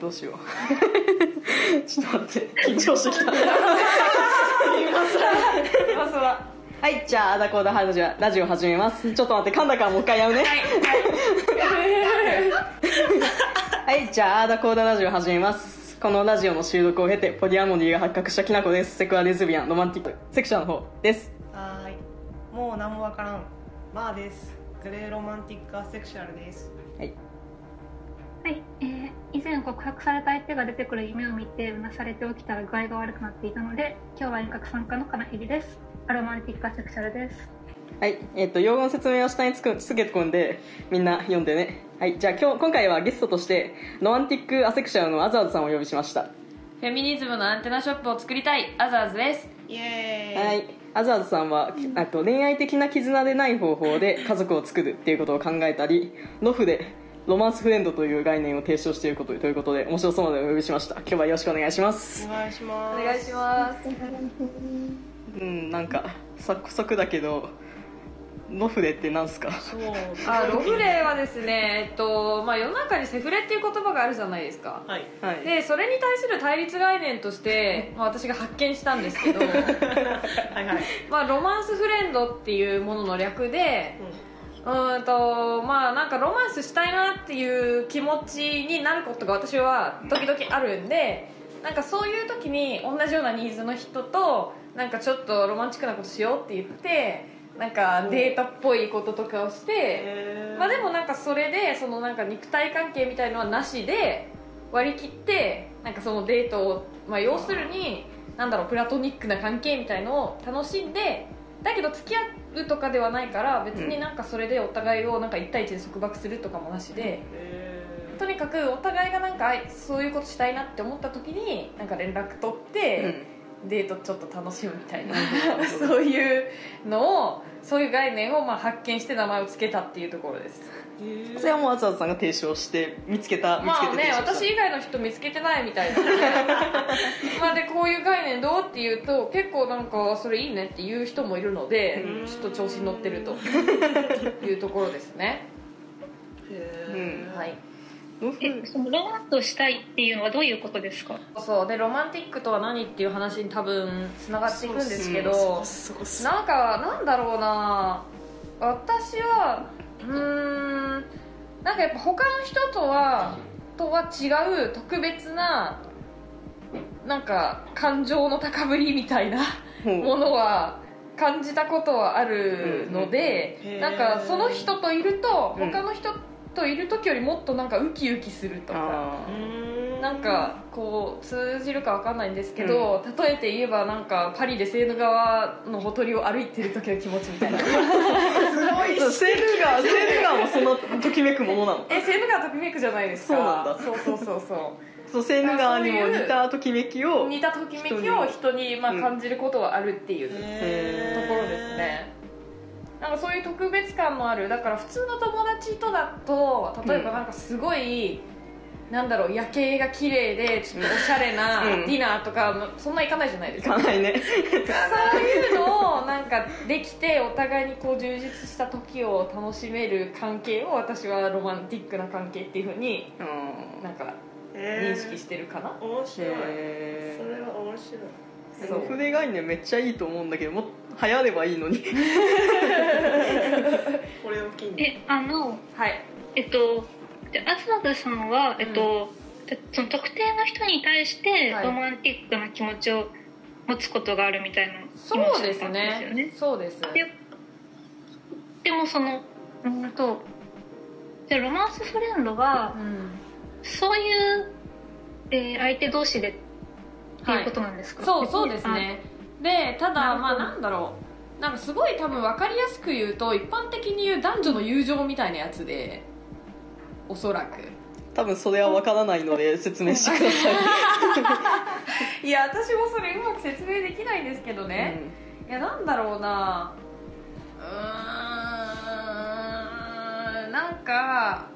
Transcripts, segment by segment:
どうしよう。ちょっと待って緊張してきた。今更。ははいじゃああだこうだラジオラジオ始めます。ちょっと待って噛んだからもう一回やうね。はいじゃああだこうだラジオ始めます。このラジオの収録を経てポリアモニーが発覚したきなこです。セクアレズビアンロマンティックセクションの方です。はーい。もう何もわからん。まあです。グレーロマンティックアセクシュアルです。はい。はい、えー以前告白された相手が出てくる夢を見てうなされて起きたら具合が悪くなっていたので今日は遠隔参加のかなへりですアロマンティックアセクシャルですはい、えっ、と、用語の説明を下につくつけてくんで、みんな読んでね。はい、じゃあ今日、今回はゲストとして、ロマンティックアセクシャルのアザーズさんをお呼びしました。フェミニズムのアンテナショップを作りたいアザーズですイエーイはい、アザーズさんは、あと恋愛的な絆でない方法で家族を作るっていうことを考えたり、ロフでロマンスフレンドという概念を提唱していることということで、面白そうなのでお呼びしました。今日はよろしくお願いします。お願いします。お願いします。うん、なんか、サクサクだけど、ロフレってなんすか？そうあロフレはですね、えっとまあ、世の中にセフレっていう言葉があるじゃないですか。はい。はい。でそれに対する対立概念として、まあ、私が発見したんですけど。はいはい、まあロマンスフレンドっていうものの略でうーんとまあなんかロマンスしたいなっていう気持ちになることが私は時々あるんでなんかそういう時に同じようなニーズの人となんかちょっとロマンチックなことしようって言ってなんかデートっぽいこととかをして、まあ、でもなんかそれでそのなんか肉体関係みたいのはなしで割り切ってなんかそのデートを、まあ、要するになんだろうプラトニックな関係みたいのを楽しんでだけど付き合うとかではないから別になんかそれでお互いをなんか1対1で束縛するとかもなしで。へとにかくお互いがなんかそういうことしたいなって思った時になんか連絡取って、デートちょっと楽しむみたいな そういうのをそういう概念をまあ発見して名前を付けたっていうところですーそれはもうアザーズさんが提唱して、見つけた、見つまあねけて提唱した。私以外の人見つけてないみたいな。まあでこういう概念どうっていうと結構なんかそれいいねっていう人もいるのでうん。ちょっと調子に乗ってると。いうところですね。へー。うん。はいロフえそのロマンスをしたいっていうのはどういうことですか？そうでロマンティックとは何っていう話に多分つながっていくんですけどなんかなんだろうな。私はうーん。なんかやっぱ他の人とはとは違う特別ななんか感情の高ぶりみたいなものは感じたことはあるので、うんうんなんかその人といるとうん。他の人といる時よりもっとなんかウキウキするとか。あうーんなんかこう通じるかわかんないんですけど、例えて言えばなんかパリでセーヌ川のほとりを歩いてる時の気持ちみたいな。すごい。ーセールガー、セールガーもそのときめくものなの。えセーヌ川ときめくじゃないですか。そうなんだ。そうそうそうそそう、セールガーにも似たときめきをう似たときめきを人にまあうん感じることはあるっていうところですね。なんかそういう特別感のある。だから普通の友達とだと例えばなんかすごい、なんだろう夜景が綺麗でちょっとおしゃれなうん。ディナーとか、そんな行かないじゃないですか。いかないね。そういうのをなんかできてお互いにこう充実した時を楽しめる関係を私はロマンティックな関係っていうふうにうん。なんか認識してるかな、面白い。それは面白い。そう。ロフレ概念めっちゃいいと思うんだけどもっと流行ればいいのに。これを機に。えあのはい。えっとじゃあアスナズさんは、えっとじゃその特定の人に対してはい。ロマンティックな気持ちを持つことがあるみたいなそうですイメージだったんですよね。そうです。ででもそのうんとじゃあロマンスフレンドはうん。そういう、えー相手同士でっていうことなんですか、そうそうですね。でただまあなんだろう。なんかすごい多分分かりやすく言うと一般的に言う男女の友情みたいなやつでおそらく。多分それは分からないので説明してください。いや私もそれうまく説明できないんですけどね、いやなんだろうな。うーん。なんか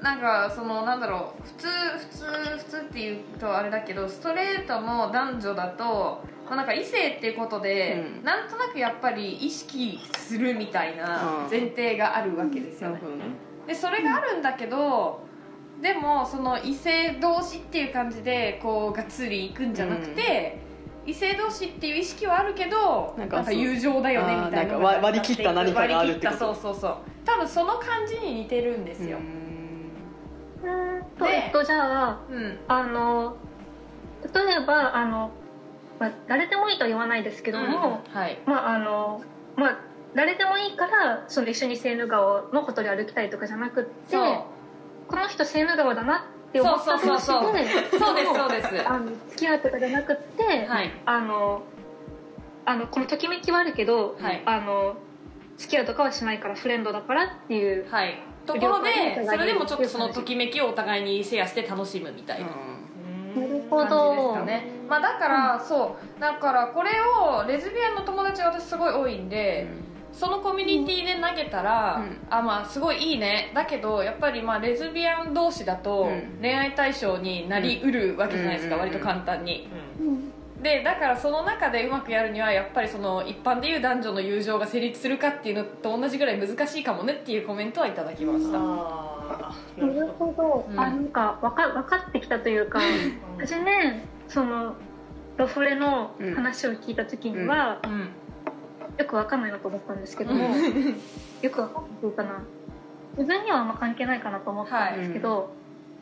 なんかそのなんだろう。普通普通普通っていうとあれだけどストレートの男女だと、まあ、なんか異性っていうことで、うん。なんとなくやっぱり意識するみたいなうん。前提があるわけですよね。なるほどねでそれがあるんだけどでもその異性同士っていう感じでこうがっつりいくんじゃなくて、異性同士っていう意識はあるけどなんんか友情だよねみたいな割り切った何かがあるってこと？割り切ったそうそうそう。多分その感じに似てるんですよ。うーんえっとじゃあうん。あの例えばあの、まあ、誰でもいいとは言わないですけども、はい。まああのまあ誰でもいいからその一緒にセーヌ川のほとり歩きたいとかじゃなくってこの人セーヌ川だなって思った同士でそうそうそうそうそうですそうです。あの付き合うとかじゃなくって、はい。あのあのこのときめきはあるけど、はい。あの付き合うとかはしないからフレンドだからっていうはい。ところでそれでもちょっとそのときめきをお互いにシェアして楽しむみたいななるほ感じどですかね、まあ、だから、そう。だからこれをレズビアンの友達が私すごい多いんで、そのコミュニティで投げたら、うん。あまあすごいいいね。だけどやっぱりまあレズビアン同士だとうん。恋愛対象になりうるわけじゃないですか、うん割と簡単に。うん。でだからその中でうまくやるにはやっぱりその一般でいう男女の友情が成立するかっていうのと同じぐらい難しいかもねっていうコメントはいただきました、ああなるほど、うん。あなんか分か分かってきたというか初めそのロフレの話を聞いた時には、うんよく分かんないなと思ったんですけども、よく分かっていうかな。自分にはあんま関係ないかなと思ったんですけど、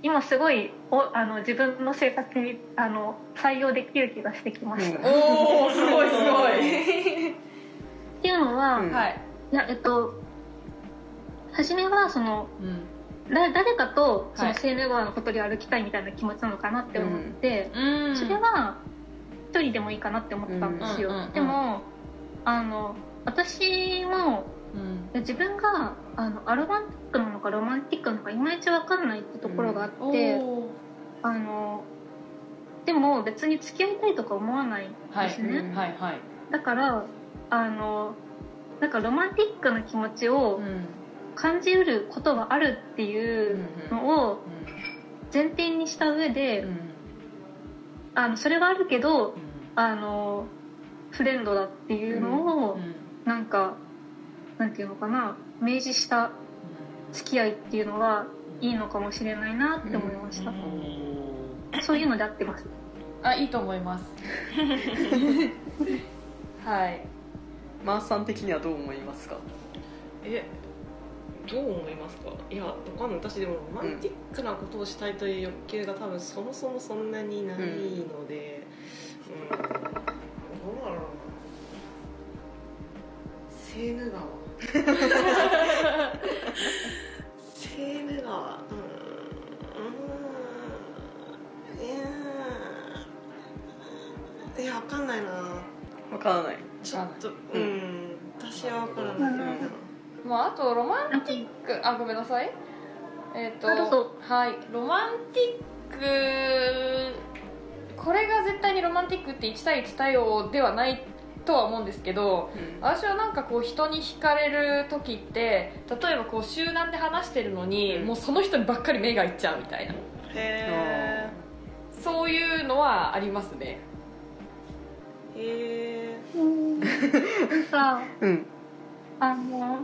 今すごいおあの自分の生活にあの採用できる気がしてきました、うん。っおおすごいすごい。ていうのは、うん。はい、いやえっと初めはそのうん。だ誰かとそはい。のセーヌ川のほとりを歩きたいみたいな気持ちなのかなって思って、うん。それは一人でもいいかなって思ったんですよ、うん。うん。うん。うん。でもあの私もうん。自分があのアロマンティックなのかロマンティックなのかいまいち分かんないってところがあって、おー。あのでも別に付き合いたいとか思わないんはいですね、うんはいはい。だからあのなんかロマンティックな気持ちをうん。感じうることがあるっていうのを前提にした上で、うん。あのそれはあるけどあのフレンドだっていうのを、うん。なんかなんていうのかな明示した付き合いっていうのがいいのかもしれないなって思いました、そういうので合ってます。あいいと思います。はい。マースさん的にはどう思いますか？えどう思いますか？いやわかんない。私でもロマンティックなことをしたいという欲求が多分そもそもそんなにないのでうん、どうだろうなセーヌ川。セーヌ川うん。うんいやいかんない。なわからない。ちょっとううんん私はわからない。なまああとロマンティック。あごめん。なさいえっ、とあどうぞ。はい。ロマンティックこれが絶対にロマンティックって1対1対応ではないとは思うんですけど私はなんかこう人に惹かれる時って例えばこう集団で話してるのに、うん。もうその人にばっかり目がいっちゃうみたいな。へそういうのはありますね。えへえうん。あの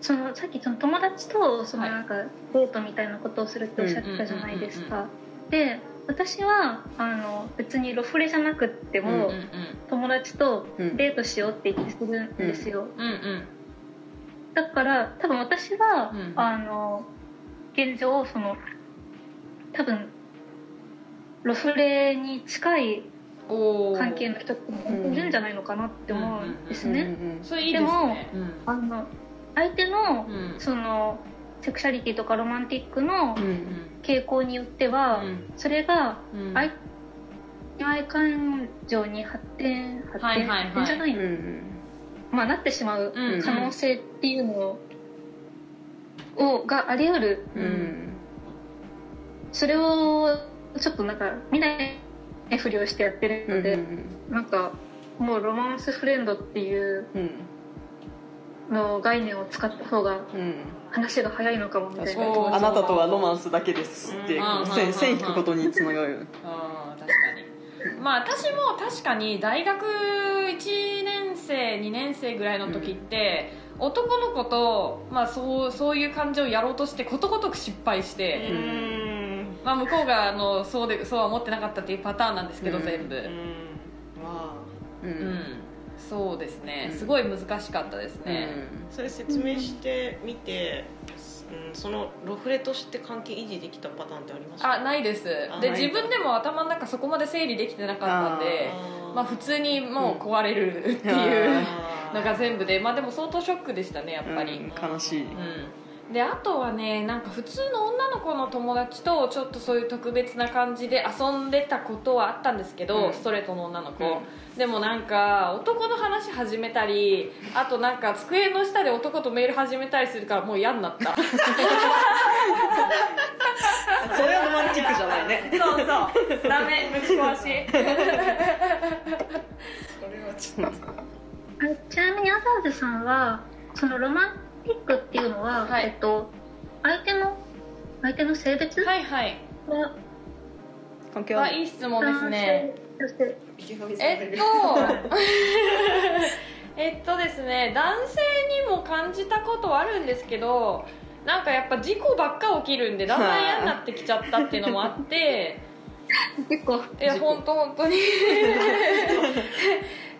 そのさっきその友達とそのはいなんかデートみたいなことをするっておっしゃってたじゃないですか。で私はあの別にロフレじゃなくっても、うんうん友達とうん。デートしようって言ってするんですよ、うん。うんだから多分私は、うん。あの現状その多分ロフレに近い関係の人ってもいるんじゃないのかなって思うんですね、ですね。うん。あの相手のうん。そのセクシャリティとかロマンティックのうんうん。傾向によっては、それがうん。愛感情に発展発展,、はいはいはい。じゃない、うんうん。まあなってしまううん可能性っていうのをがあり得る。うん。それをちょっとなんか見ないふりをしてやってるうんので、なんかもうロマンスフレンドっていううん。の概念を使った方がうん話が早いのかもみたい確なかにあなたとはロマンスだけですって線線引くことにつながる。確かに。まあ私も確かに大学1年生2年生ぐらいの時って、男の子と、まあ、そうそういう感じをやろうとしてことごとく失敗して、うん。まあ、向こうがあのそうでそうは思ってなかったっていうパターンなんですけど、うん。全部、うん。うんそうですね。うん。すごい難しかったですうね、あそれ説明してみて、うん、そのロフレとして関係維持できたパターンってありましたあないです。で自分でも頭の中そこまで整理できてなかったんでまあ普通にもう壊れるっていうのが全部でまあでも相当ショックでしたねやっぱり、うん。悲しい。うん、であとはねなんか普通の女の子の友達とちょっとそういう特別な感じで遊んでたことはあったんですけど、うん。ストレートの女の子、うん。でもなんか男の話始めたりあとなんか机の下で男とメール始めたりするからもう嫌になった。それはロマンティックじゃないね。そうそう。ダメ。ぶち壊し。それはちょっと。あちなみにアザーズさんはそのロマンティックっていうのは、はい。えっと相手の相手の性別は、はいはい。関係あるあいい質問ですね。えっと えっとですね男性にも感じたことはあるんですけどなんかやっぱ事故ばっか起きるんでだんだん嫌になってきちゃったっていうのもあって。結構いや本当本当に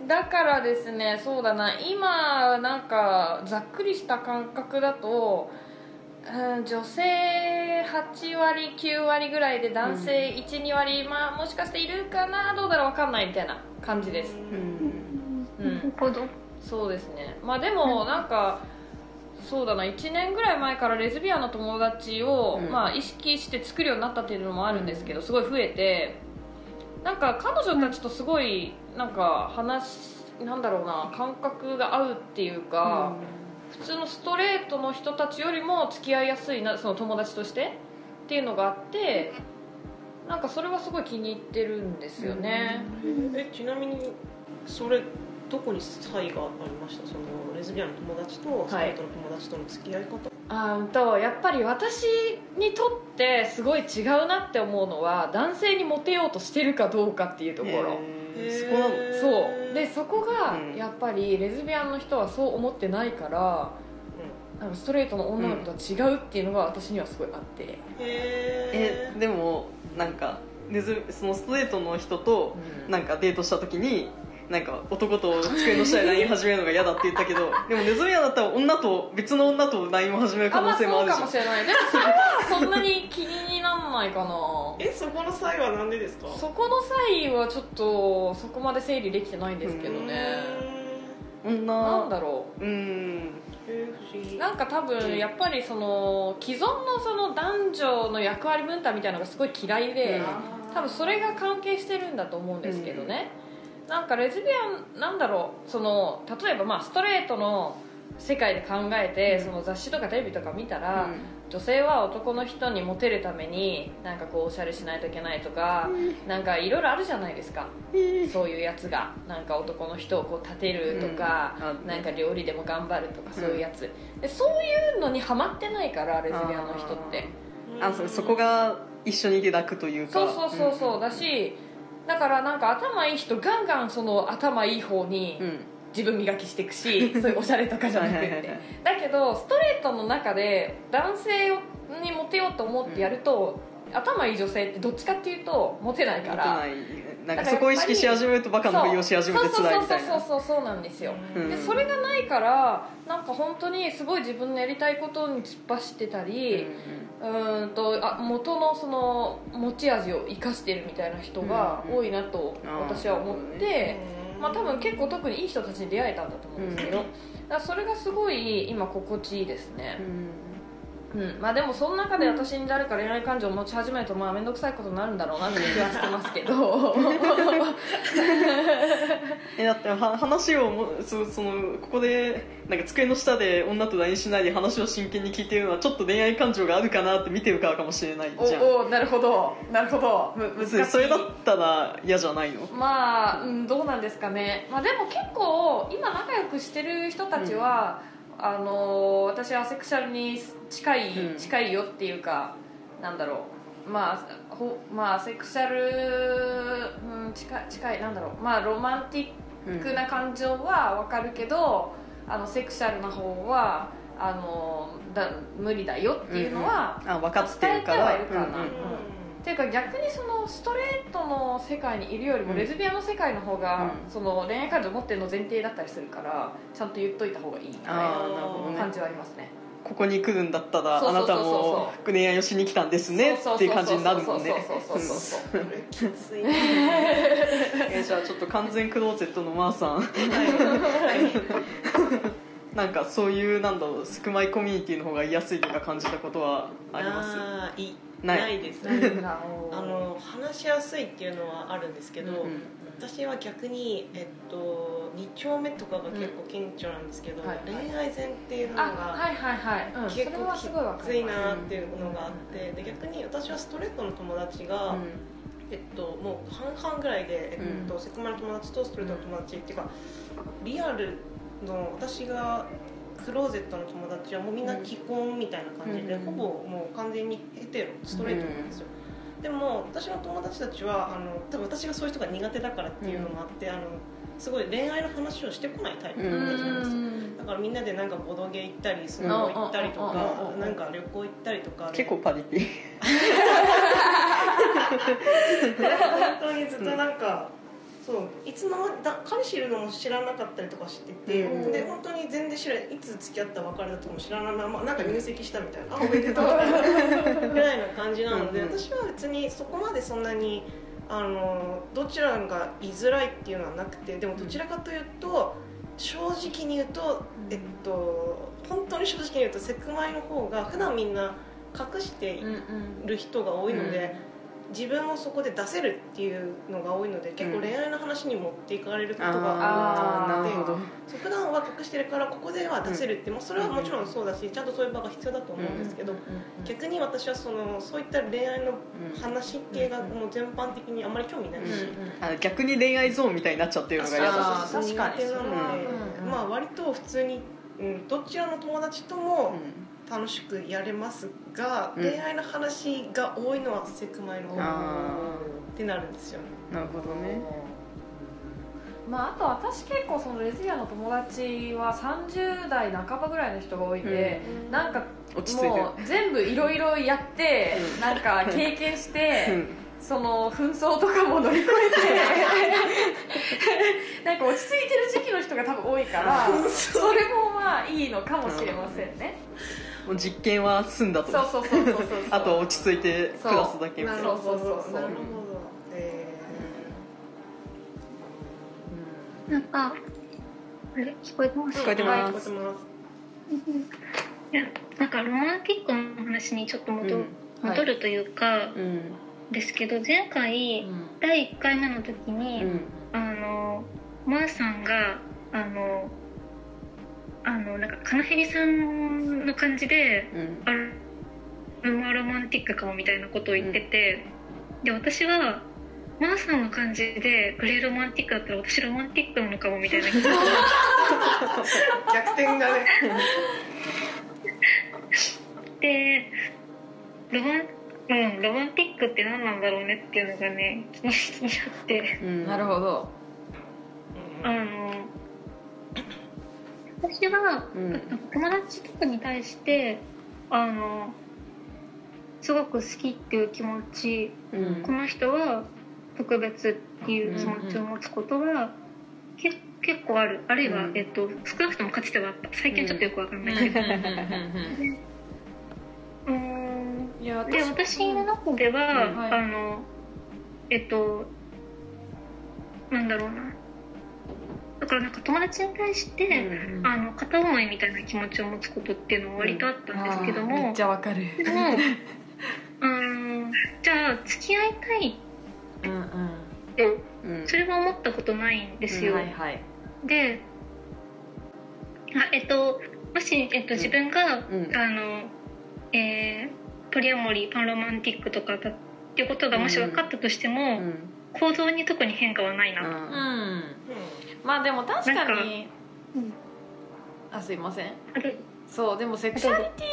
だからですねそうだな。今なんかざっくりした感覚だと、うん、女性8割9割ぐらいで男性12、割まあもしかしているかな？どうだろう分かんないみたいな感じです。うん。うん。なるほど。そうですね。まあでもなんかそうだな。1年ぐらい前からレズビアンの友達を、うん。まあ、意識して作るようになったっていうのもあるんですけどすごい増えてなんか彼女たちとすごいなんか話なんだろうな感覚が合うっていうか、普通のストレートの人たちよりも付き合いやすいなその友達としてっていうのがあってなんかそれはすごい気に入ってるんですよね、えちなみにそれどこに差異がありました？そのレズビアンの友達とストレートの友達との付き合い方、あーとやっぱり私にとってすごい違うなって思うのは男性にモテようとしてるかどうかっていうところ、そこなのそうでそこがうん。やっぱりレズビアンの人はそう思ってないからなんかストレートの女の子とは違うっていうのが私にはすごいあって、へえでもなんかそのストレートの人とうん。なんかデートした時になんか男と机の下で LINE 始めるのが嫌だって言ったけどでもネズミアンだったら女と別の女と LINE を始める可能性もあるじゃん。そうかもしれない。でもそれはそんなに気にならないかな。えそこの差異は何でですか？そこの際はちょっとそこまで整理できてないんですけどね。女。なんだろう。うん。なんか多分やっぱりその既存のその男女の役割分担みたいなのがすごい嫌いで、多分それが関係してるんだと思うんですけどね、なんかレズビアンなんだろうその例えばまあストレートの世界で考えて、その雑誌とかテレビとか見たら、女性は男の人にモテるためになんかこうおしゃれしないといけないとか、なんかいろいろあるじゃないですか、そういうやつが。なんか男の人をこう立てるとか、なんか料理でも頑張るとかそういうやつ、でそういうのにハマってないからレズビアンの人って。あそそこが一緒にいて楽というか。そうそうそうそう。だしだからなんか頭いい人ガンガンその頭いい方にうん。自分磨きしていくし、そういうおしゃれとかじゃなくて。だけどストレートの中で男性にモテようと思ってやると、頭いい女性ってどっちかっていうとモテないから。なんかそこを意識し始めるとバカのふりをし始めて辛いみたいな。そうそうそうそうそうそうなんですよ、うん。でそれがないからなんか本当にすごい自分のやりたいことに突っ走ってたり、うーんとあ元のその持ち味を生かしてるみたいな人が多いなと私は思って、まあ、多分結構特にいい人たちに出会えたんだと思うんですけど、うん。だそれがすごい今心地いいですね。う、んうん。まあ、でもその中で私に誰か恋愛感情を持ち始めるとまあ面倒くさいことになるんだろうなって気はしてますけど。えだっては話をもそそのここでなんか机の下で女と LINE しないで話を真剣に聞いてるのはちょっと恋愛感情があるかなって見てるからかもしれないじゃん。おおなるほど。なるほど。む難しい。それだったら嫌じゃないの？まあ、うん、どうなんですかね、まあ、でも結構今仲良くしてる人たちは、あの私はアセクシャルに近い、うん。近いよっていうかなんだろう。まあほまあアセクシャル、うん、近い近いなんだろう。まあロマンティックな感情はわかるけど、あのセクシャルな方はあのだ無理だよっていうのは、あ分かってるから。伝えてはいるかな。うんうんっていうか逆にそのストレートの世界にいるよりもうん。レズビアンの世界の方が、うん。その恋愛感情持ってるの前提だったりするからちゃんと言っといた方がいいみたいなるほどね。な感じはありますね。ここに来るんだったらあなたも恋愛をしに来たんですねっていう感じになるもんね。そうそうそうそうそう。そうこれきついえーじゃあちょっと完全クローゼットのマーさん なんかそういうなんだろうスクマイコミュニティの方が居やすいとか感じたことはあります？いない。ないです。あの話しやすいっていうのはあるんですけど、うん私は逆に、えっと、2丁目とかが結構顕著なんですけど、はい。恋愛前っていうのあがはいはいはい、うん、結構きついなっていうのがあってで逆に私はストレートの友達が、えっと、もう半々ぐらいで、えっとセクマの友達とストレートの友達っていうかリアルの私がクローゼットの友達はもうみんな既婚みたいな感じで、うんほぼもう完全にヘテロストレートなんですよ、でも私の友達たちはあの多分私がそういう人が苦手だからっていうのもあって、あのすごい恋愛の話をしてこないタイプの友達なんですよ、だからみんなでなんかボドゲ行ったりスノボ行ったりとうん。かうん。なんか旅行行ったりとか。結構パリピ。本当にずっとなんか、そういつのだ彼氏いるのも知らなかったりとかしてて、うん。で本当に全然知らないいつ付き合った別れだとかも知らないままなんか入籍したみたいな、あおめでとうみた。い なぐらいな感じなので、うんうん私は別にそこまでそんなにあのどちらが言いづらいっていうのはなくてでもどちらかというと正直に言うと、えっと本当に正直に言うとセクマイの方が普段みんな隠してうんうんる人が多いので、自分をそこで出せるっていうのが多いので結構恋愛の話に持っていかれることが多くてう普段は隠してるからここでは出せるって、まあ、それはもちろんそうだしちゃんとそういう場が必要だと思うんですけど、逆に私はそのそういった恋愛の話系がもう全般的にあんまり興味ないし。あ逆に恋愛ゾーンみたいになっちゃってるのが嫌だあー確かに。苦手なので、うん。まあ割と普通に、うん、どちらの友達とも楽しくやれますが、うん。恋愛の話が多いのはセクマイの方あってなるんですよ。ねなるほどね。まあ、あと私結構そのレズビアンの友達は30代半ばぐらいの人が多いんで、なんか落ち着いて。るもう全部いろいろやって、うん。なんか経験して、うん。その紛争とかも乗り越えて なんか落ち着いてる時期の人が多分多いからそれもまあいいのかもしれませんね、もう実験は済んだと。そうそうそうそうそう。あとは落ち着いて暮らすだけみたいな。なるほど。そうそうそうそうなるほど。えなんかあれ？聞こえてます？聞こえてーます。はい聞こえてます。いやなんかロマンティックの話にちょっと戻,、うん。戻るというか、うんですけど前回、第1回目の時に、うん。あのマーさんがあのあのなんかカナヘビさんの感じでうん。あロマロマンティックかもみたいなことを言ってて、で私はマーさんの感じでグレーロマンティックだったら私ロマンティックなのかもみたいな気が 逆転がね。でロマンうん、ロマンティックって何なんだろうねっていうのがね気に気になって。うん。なるほど。あの私は、うん。友達とかに対してあのすごく好きっていう気持ちうん。この人は特別っていう気持ちを持つことは、け結構ある。あるいは、うん。えっと、少なくともかつてはあった最近ちょっとよくわかんない。けどうーんいやで私の中では、うんはい。あのえっとなんだろうなだからなんか友達に対して、うんあの片思いみたいな気持ちを持つことっていうのは割とあったんですけども、めっちゃわかる。でもうーんじゃあ付き合いたいうんうんってうん。それは思ったことないんですよ、はいはい。であえっともし、えっと、自分が、うん。あのえーポリアモリーパンロマンティックとかだっていうことがもし分かったとしても、うん。行動に特に変化はないなと、うん。あまあでも確かにうん。あすいません。そうでもセクシャリテ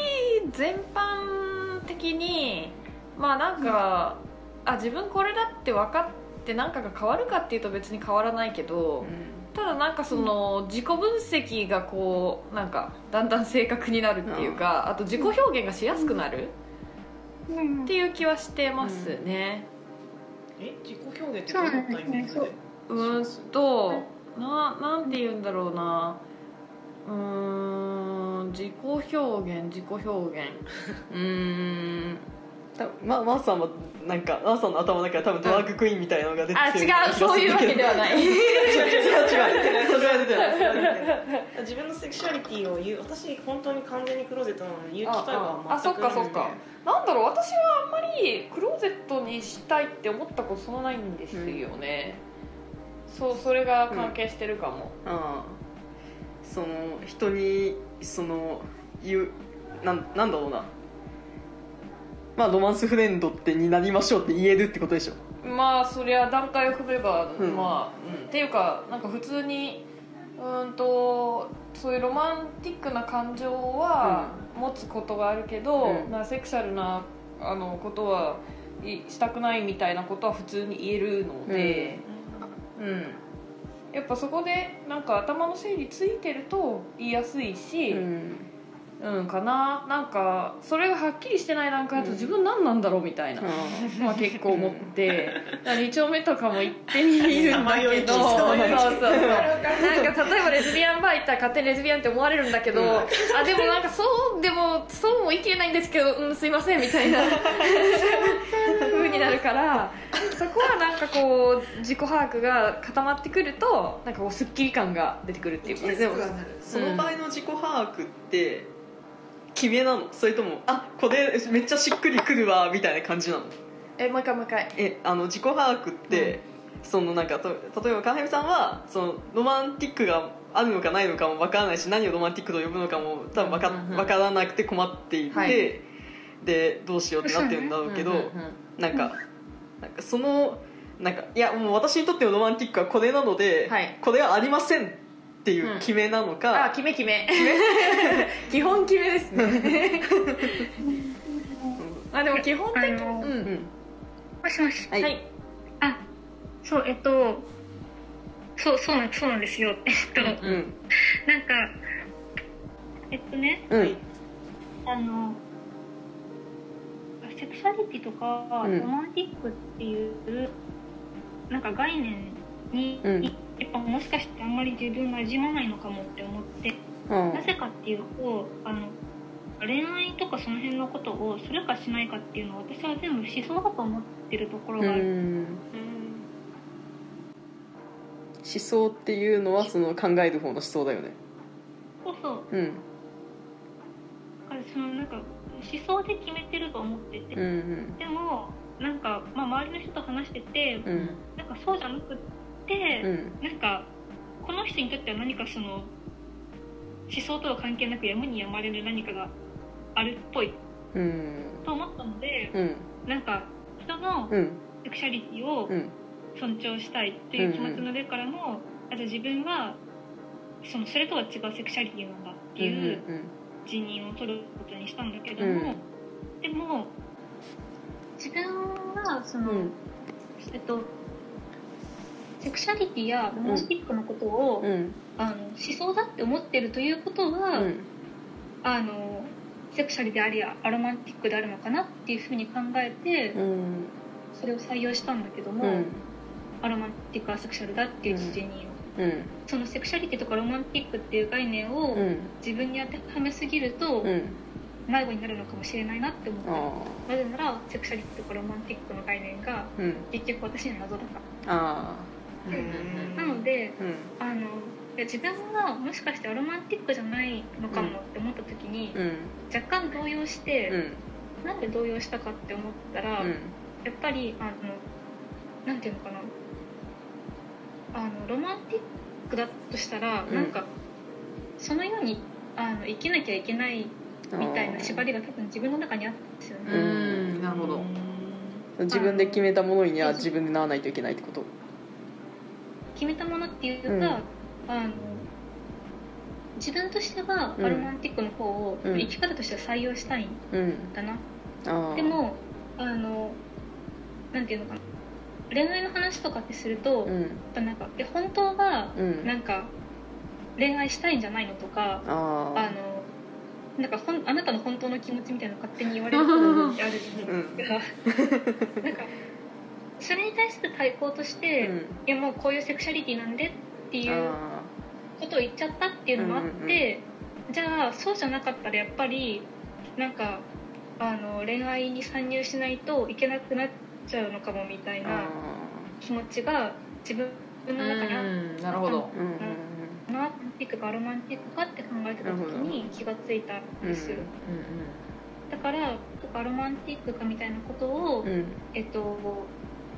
ィ全般的にまあなんか、あ自分これだって分かって何かが変わるかっていうと別に変わらないけど、ただなんかその自己分析がこうなんかだんだん正確になるっていうかあと自己表現がしやすくなるうん。っていう気はしてますね。え自己表現ってどういった意味で？そうんとななんて言うんだろうな。うーん自己表現自己表現。うーん。多分まマーさんはなんかマーさんの頭の中で多分ドラッグクイーンみたいなのが出てあ違きてるよなう そういうわけではない。違う違う。それは出てない自分のセクシュアリティを言う私本当に完全にクローゼットなので言う機会がああそ全くないのでっかそっか。なんだろう私はあんまりクローゼットにしたいって思ったことそんなないんですよね、そうそれが関係してるかも、ああ。その人にその言うなんなんだろうな。まあロマンスフレンドってになりましょうって言えるってことでしょ。まあそりゃ段階を踏めば、うん。まあ、うん、っていうかなんか普通にうーんとそういうロマンティックな感情は持つことがあるけど、うん。なセクシャルなあのことはいしたくないみたいなことは普通に言えるので、うんやっぱそこでなんか頭の整理ついてると言いやすいし、うんうん、かな。なんかそれがはっきりしてない段階だと自分何なんだろうみたいな。まあ結構思って。2丁目とかも行ってみるんだけど。そうそうそう なんか例えばレズビアンバー行ったら勝手にレズビアンって思われるんだけど、うん。あでもなんかそうでもそうも言い切れないんですけど、うん、すいませんみたいな。風になるからそこはなんかこう自己把握が固まってくるとなんかこうすっきり感が出てくるっていうか。えでもその場合の自己把握って決めなの？それともあこれめっちゃしっくりくるわみたいな感じなの？えもう一回もう一回。えあの自己把握って、そのなんかと例えば川上さんはそのロマンティックがあるのかないのかもわからないし何をロマンティックと呼ぶのかも多分わか,、うんうんうんわからなくて困っていて、はい。でどうしようってなってるんだろうけど、うんうんうんなんかなんかそのなんかいやもう私にとってのロマンティックはこれなので、はい。これはありませんっていう決めなのか、あ決め決め。基本決めですね。あでも基本的あのううん。んもしもし。はい。はい。あそうえっとそうそうなんそうなんですよ。えっと、うんうん。なんかえっとねうん。あのセクシャリティとか、うん。ロマンティックっていうなんか概念に、うんやっぱもしかしてあんまり自分が馴染まないのかもって思って、うん。なぜかっていうとあの恋愛とかその辺のことをするかしないかっていうのは私は全部思想だと思ってるところがある、うん。思想っていうのはその考える方の思想だよね。そうそう。うん。だからそのなんか思想で決めてると思ってて、うんうん。でもなんか、まあ、周りの人と話してて、うん。なんかそうじゃなくって、うん。なんかこの人にとっては何かその思想とは関係なくやむにやまれる何かがあるっぽい。うん。と思ったので、うん。なんか人のうん。セクシャリティをうん。尊重したいという気持ちの上からの、あと自分はそのそれとは違うセクシャリティなんだっていう辞任を取ることにしたんだけども、でも自分はその、うん。えっとセクシャリティやロマンティックなことを、うん。あの思想だって思ってるということは、うん。あのセクシャルでありアロマンティックであるのかなっていうふうに考えて、うん。それを採用したんだけども、うん。アロマンティックはセクシャルだっていう辞任を、う。ん。そのセクシャリティとかロマンティックっていう概念をうん。自分に当てはめすぎるとうん迷子になるのかもしれないなって思った。あなぜならセクシャリティとかロマンティックの概念が結局私には謎だかあらなのであうん。あのいや自分がもしかしてアロマンティックじゃないのかもって思った時に、うん。若干動揺して、うん。なんで動揺したかって思ったら、うん。やっぱりあのなんていうのかな。あのロマンティックだとしたら、うん。なんかそのようにあの生きなきゃいけないみたいな縛りが多分自分の中にあったんですよね、うん。なるほど自分で決めたものには自分でならないといけないってこと？決めたものっていうか、うん。あの自分としてはうん。アロマンティックの方をうん生き方としては採用したいんうん。だな、ああでもあのなんていうのかな。恋愛の話とかってすると、うん。なんかえ本当はうん。なんか恋愛したいんじゃないのとか、ああのなんかほんあなたの本当の気持ちみたいなの勝手に言われることってあるじゃないですか、なんかそれに対する対抗として、うん。いやもうこういうセクシャリティなんでっていうあことを言っちゃったっていうのもあって、じゃあそうじゃなかったらやっぱりなんかあの恋愛に参入しないといけなくなっちゃうのかもみたいー。な気持ちが自分の中にあっうんなるほど。うんロマンティックかロマンティックかって考えてた時に気がついたんですよ、だからロマンティックかみたいなことを、うんうん。えっと、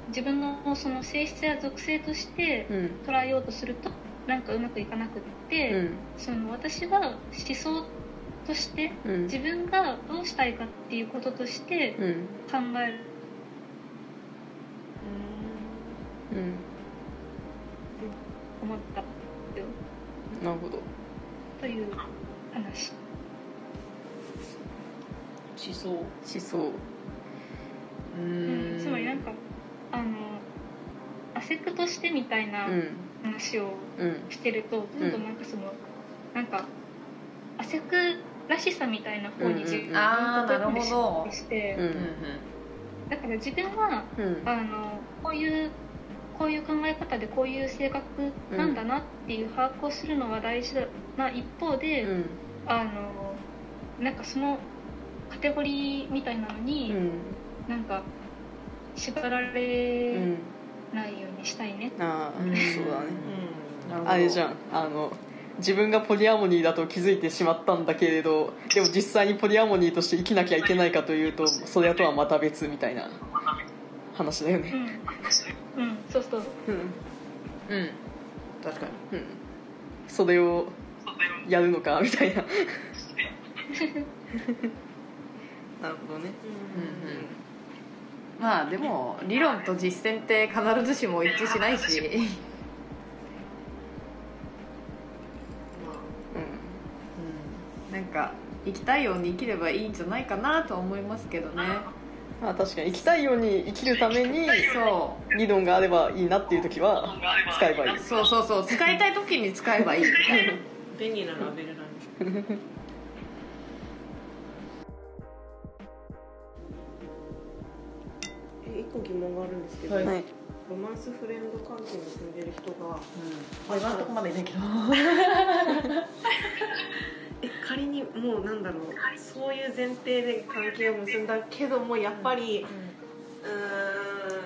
自分のその性質や属性としてうん。捉えようとするとなんかうまくいかなくって、うん。その私は思想としてうん。自分がどうしたいかっていうこととしてうん。考える。うん。思ったよ。なるほど。という話。思想。思想。ううん。つまりなんかあのアセクとしてみたいなうん。話をうんしてるとどんどんなんかその、なんかアセクらしさみたいな方に自分あーなるほど。して、うんだから自分はうん。あのこういうこういう考え方でこういう性格なんだなっていう把握をするのは大事な一方で、うん。あのなんかそのカテゴリーみたいなのうに、ん。なんか縛らうれんないようにしたいね、ああうん。そうだね。あれじゃん。あの自分がポリアモニーだと気づいてしまったんだけれどでも実際にポリアモニーとして生きなきゃいけないかというとそれとはまた別みたいな話だよね。うん、うん、そうそうう。ん。うん。確かに。うん。それをやるのかみたいな。なるほどね。うんうんまあでも理論と実践って必ずしも一致しないし。うん。なんか生きたいように生きればいいんじゃないかなとは思いますけどね。まあ確かに生きたいように生きるためにそ理論があればいいなっていう時は使えばいい。うそうそうそう。使いたい時に使えばいい。便利なラベルなんです個疑問があるんですけど、はい。はいロマンスフレンド関係に住んでる人がまあ今のとこまでいないけど。え仮にもうなんだろうそういう前提で関係を結んだけどもやっぱり、うーん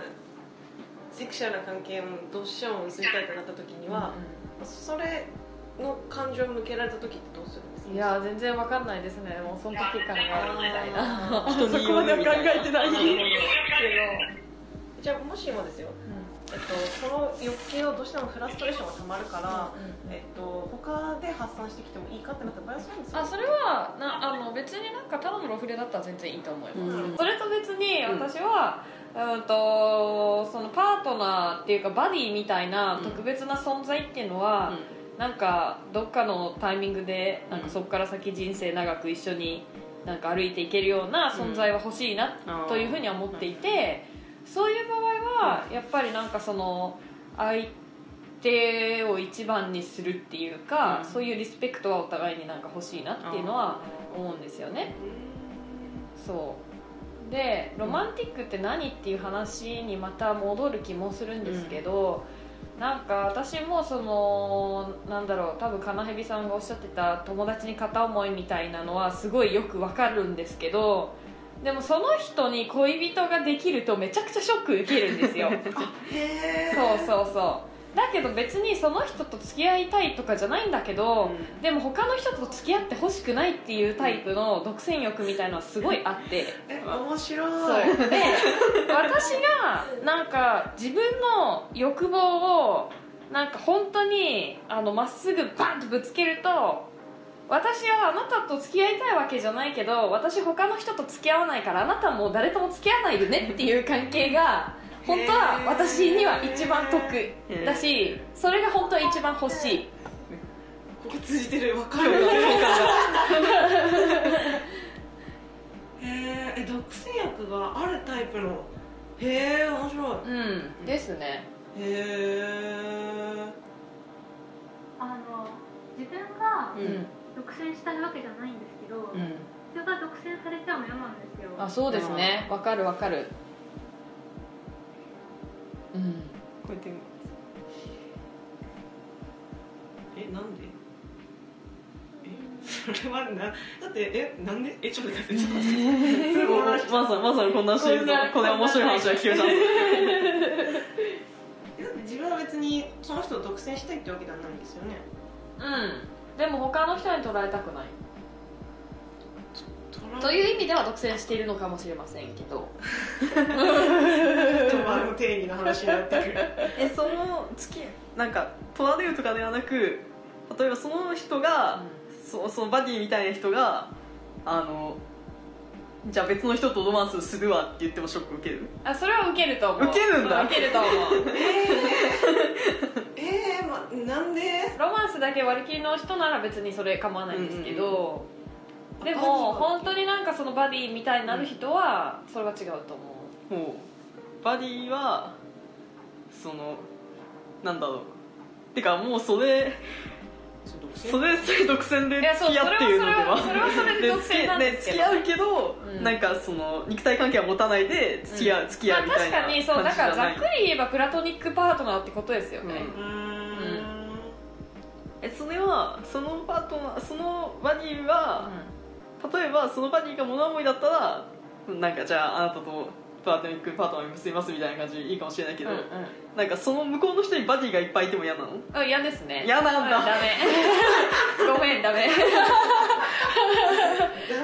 セクシャルな関係をどうしても結びたいとなった時には、それの感情を向けられた時ってどうするんですか？いや全然わかんないですね。もうその時から みたいな。そこまでは考えてないけど じゃあもしもですよ、えっと、その欲求をどうしてもフラストレーションがたまるから、えっと、他で発散してきてもいいかってなった場合はそうなんですよ。あそれはなあの別になんかただのロフレだったら全然いいと思います、うん。それと別に私は、うん、とそのパートナーっていうかバディみたいな特別な存在っていうのは、なんかどっかのタイミングでなんかそこから先人生長く一緒になんか歩いていけるような存在は欲しいなというふうには思っていて、そういう場合はやっぱりなんかその相手を一番にするっていうか、うん。そういうリスペクトはお互いになんか欲しいなっていうのは思うんですよね。そう。でロマンティックって何っていう話にまた戻る気もするんですけど、なんか私もそのなんだろう多分カナヘビさんがおっしゃってた友達に片思いみたいなのはすごいよくわかるんですけどでもその人に恋人ができるとめちゃくちゃショック受けるんですよ。へえそうそうそう。だけど別にその人と付き合いたいとかじゃないんだけど、うん。でも他の人と付き合ってほしくないっていうタイプの独占欲みたいのはすごいあって。え面白い。そう。で私がなんか自分の欲望をなんか本当にあのまっすぐバンとぶつけると私はあなたと付き合いたいわけじゃないけど私他の人と付き合わないからあなたも誰とも付き合わないでねっていう関係が本当は私には一番得。だしそれが本当は一番欲しい。ここ通じてる分かるへええ独占欲があるタイプの？へえ面白い。うん。ですね。へえあの自分がうん独占したいわけじゃないんですけど、うん。人が独占されちゃうの嫌なんですよ。あそうですね。わかるわかる。うん。こうやって。えなんで？え？それはなだってえなんで？えちょっと待って。ちょっと待ってまさまさこんなシーズンこれ面白い話が聞けるチャンスえ だって自分は別にその人を独占したいってわけではないんですよね。うんでも他の人に捉えたくない。という意味では独占しているのかもしれませんけど。の定義の話になってくる。えその付きなんか取られるとかではなく例えばその人が、そそのバディみたいな人があのじゃあ別の人とロマンスするわって言ってもショック受ける？あそれは受けると思う。受けるんだ。う受けると思う。えー、ま、なんで？ロマンスだけ割り切りの人なら別にそれ構わないんですけど、でバディも。は本当になんかそのバディみたいになる人はそれは違うと思もう。バディはそのなんだろう。てかもうそれそれそれ独占で付き合っているのでは。それはそれで独占なんですけど。付き合うけど、うん。なんかその肉体関係は持たないで付き合う、付きう、まあ、合うみたいな確かにそうだからざっくりり言えばプラトニックパートナーってことですよね、うーん。えそれはそのパートナーそのバディは、例えばそのバディが物思いだったらなんかじゃああなたとパートニックパートナーに結びますみたいな感じでいいかもしれないけど、うんなんかその向こうの人にバディがいっぱいいても嫌なの？うんうん嫌ですね。嫌なんだ。うダメ。ごめんダメ。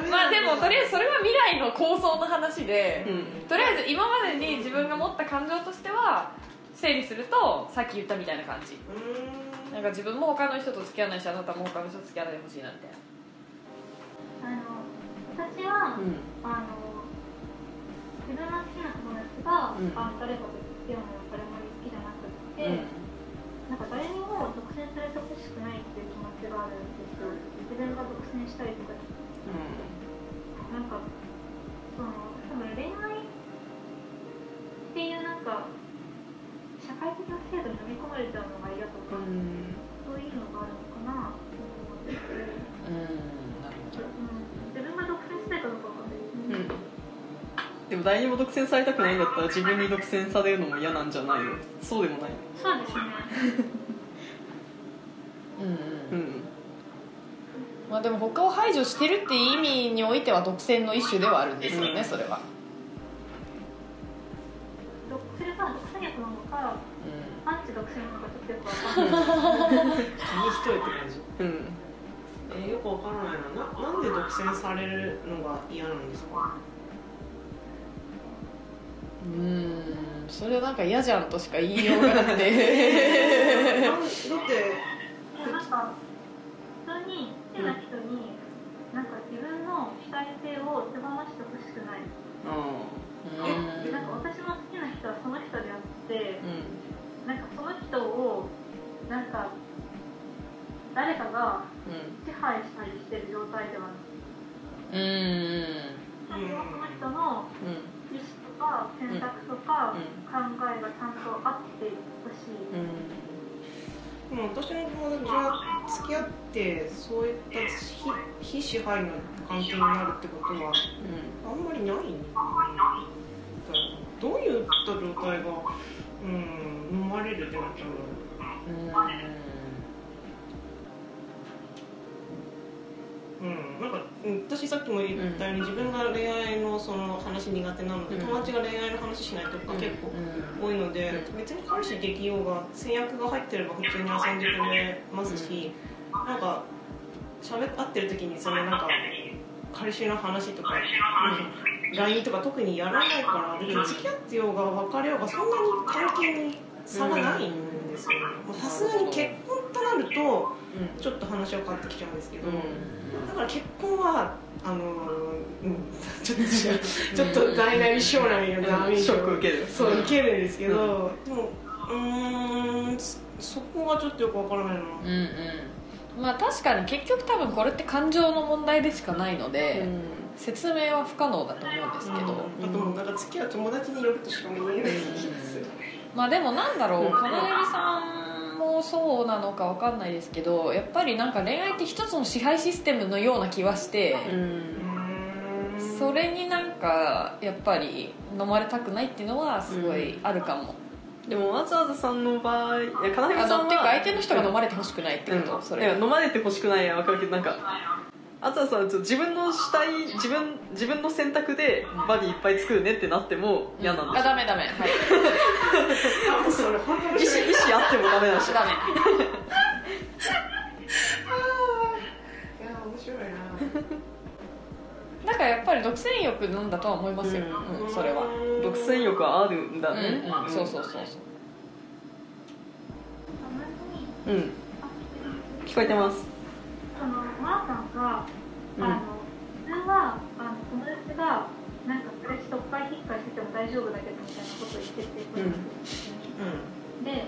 まあでもとりあえずそれは未来の構想の話で、うん。とりあえず今までに自分が持った感情としては整理するとさっき言ったみたいな感じ。うーん。なんか自分も他の人と付き合わないしあなたも他の人と付き合わないでほしいなみたいな。あの私は、うん。あの自分の好きな友達が、うん。あ誰かと付き合うのは誰も好きじゃなくって、なん。か誰にも独占されてほしくないっていう気持ちがあるん。ですよ自分が独占したいとかなん。かその多分恋愛っていうなん。か社会的な制度に飲み込まれちゃうのが嫌とか、うん。そういうのがあるのかなも誰にも独占されたくないんだったら自分に独占されるのも嫌なんじゃないのそうでもない。そうですね。うんうん。うん。まあでも他を排除してるっていう意味においては独占の一種ではあるんですよね、それは、どそれが独占欲なのかうアンチ独占なのかちょっとよくわかんない紙一重って感じうん。えー、よくわからないな。ななんで独占されるのが嫌なんですか？んうん。それはなんか嫌じゃんとしか言いようがなくて。だってなんか普通に好きな人に、なんか自分の主体性を手放してほしくない、うん。なんか私の好きな人はその人であってうん。なんかその人をなんか誰かが支配したりしてる状態ではない。うん。その人のうんか選択とかうん。考えがちゃんとあってほしい、うん。でも私の友達は付き合ってそういった非非支配の関係になるってことはあんまりないんだどういった状態がうん飲まれるってなっちゃうんううん、なんかうん私さっきも言ったように、自分が恋愛のその話苦手なので、うん。友達が恋愛の話しないとか結構多いので、別に彼氏できようが制約が入ってれば普通に遊んでくれますし、なんか喋ってる時にそのなんか彼氏の話とか、うん、LINE とか特にやらないから別に付き合ってようが別れようがそんなに関係に差がないんですよ。さすがに結婚となるとちょっと話は変わってきちゃうんですけど、だから結婚はあのーうん、ちょっとちょっと大なり小なりのダメージをショック受ける。そう受けるんですけど、でもうーんそそこがちょっとよくわからないな、うんうん。まあ確かに結局多分これって感情の問題でしかないので、説明は不可能だと思うんですけど、あともうなんかぱ付き合う友達によるとしかも言えないですよねまあでもなんだろう金指さんもそうなのかわかんないですけどやっぱりなんか恋愛って一つの支配システムのような気はして、うん。それになんかやっぱり飲まれたくないっていうのはすごいあるかも、でもわざわざさんの場合いや金あ指さんはのっていうか相手の人が飲まれてほしくないってこと、うん。それ。いや飲まれてほしくないは分かるけどなんかあとはさちょっと自分のしたい自分自分の選択でバディいっぱい作るねってなっても嫌なんであすダメダメ。はい。意思意思あってもダメなんでし。ょダメ。いや面白いな。だからやっぱり独占欲なんだとは思いますよ、うん。うんそれは。独占欲はあるんだうんねうん。そうそうそうそう。うん。聞こえてますそのマーさんが、うん。あの普通はあの友達がなんか私特会引っかしてても大丈夫だけどみたいなことを言ってて、うん。で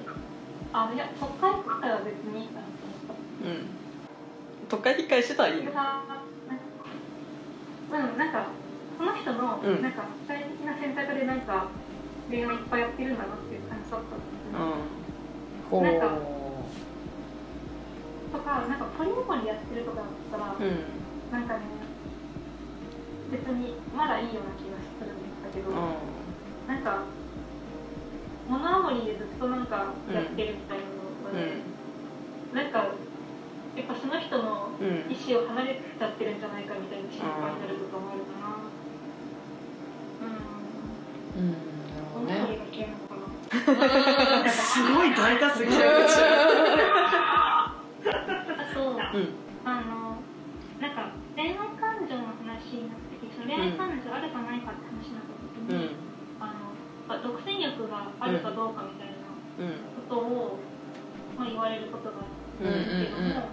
あいや特会引っかは別にいいかなと思ったうん。特会引っかえしてたらいいの。うんなんかその人の、うん。なんか具体的な選択でなんか恋愛いっぱいやってるんだなっていう感じだったんですよね、うなんかとかなんかポリモコリやってるとかだったら、んうん。なんかね別にまだいいような気がするんだけど、なんかモノアモリーでずっとなんかやってるみたいなのがね、なんかやっぱその人のうん。意思を離れちゃってるんじゃないかみたいな心配になることもあるかな。うん。うん。すごい大多数来てるあと、う。ん。あのなんか恋愛感情の話になった時その恋愛感情あるかないかって話になった時うん。に、あのまあ独占欲があるかどうかみたいなうんことを、まあ、言われることがあうんるんですけども、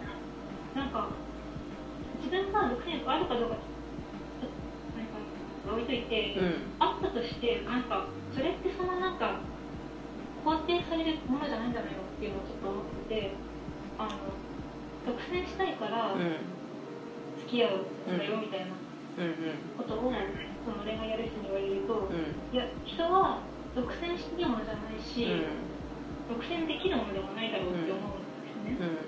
なんか自分が独占欲あるかどうかちょっとなんか置いといて、うん。あったとしてなんかそれってそのなんか肯定されるものじゃないんじゃないのっていうのをちょっと思っててあの独占したいからうん。付き合うんだよみたいな。うんことをその恋愛やる人に言われると、うん。いや人は独占していいものじゃないし、うん。独占できるものでもないだろうって思うんですよね、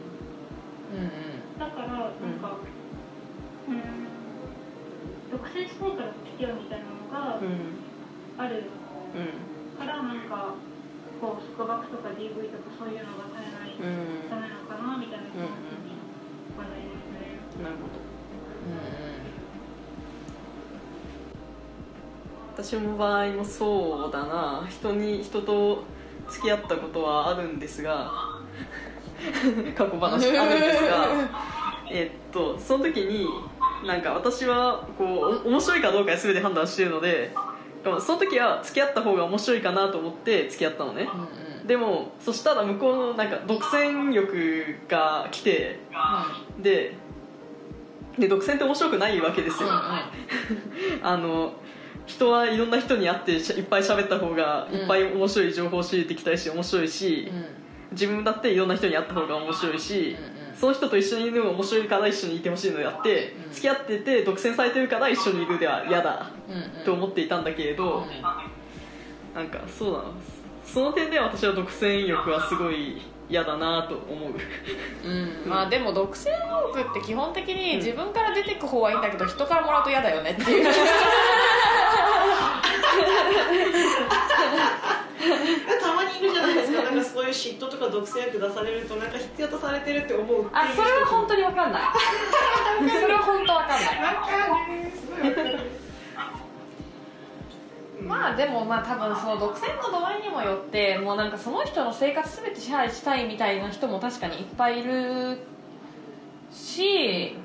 だからなんかうん独占したいから付き合うみたいなのがうん。あるうん。からなんかこう束縛とか DV とかそういうのが絶えないうん。ダメなのかなみたいな気持ちなるほど。私の場合もそうだな。人に人と付き合ったことはあるんですが。過去話あるんですが。えっとその時になんか私はこうお面白いかどうかで全て判断してるのでその時は付き合った方が面白いかなと思って付き合ったのね。うんうんでもそしたら向こうのなんか独占欲が来てでで独占って面白くないわけですよ、あの人はいろんな人に会ってしいっぱい喋った方がうん。いっぱい面白い情報を仕入れてきたりして面白いし、自分だっていろんな人に会った方が面白いし、その人と一緒にいるのが面白いから一緒にいてほしいのであって、うん。付き合ってて独占されてるから一緒にいるでは嫌だと思っていたんだけれど、なんかそうだなその点では私は独占欲はすごい嫌だなと思う。うん。まあでも独占欲って基本的に自分から出てく方はいいんだけど人からもらうと嫌だよねっていう。たまにいるじゃないですか。なんかそういう嫉妬とか独占欲出されるとなんか必要とされてるって思うっていう人。あそれは本当に分かんない。それは本当分かんない。わかるすごいわかるまあでもまあ多分その独占の度合いにもよってもうなんかその人の生活全て支配したいみたいな人も確かにいっぱいいるし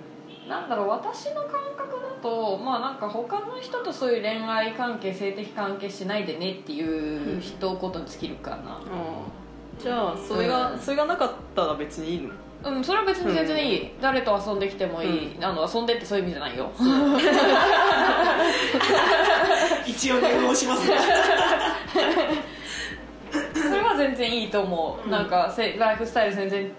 なんだろう私の感覚だとまあなんか他の人とそういう恋愛関係性的関係しないでねっていう一言に尽きるかな。じゃあそれが、うんそれがなかったら別にいいの？うんそれは別に全然いい、誰と遊んできてもいい、あの遊んでってそういう意味じゃないよ 一応念を押します。それは全然いいと思う、うん。なんかせライフスタイル全然違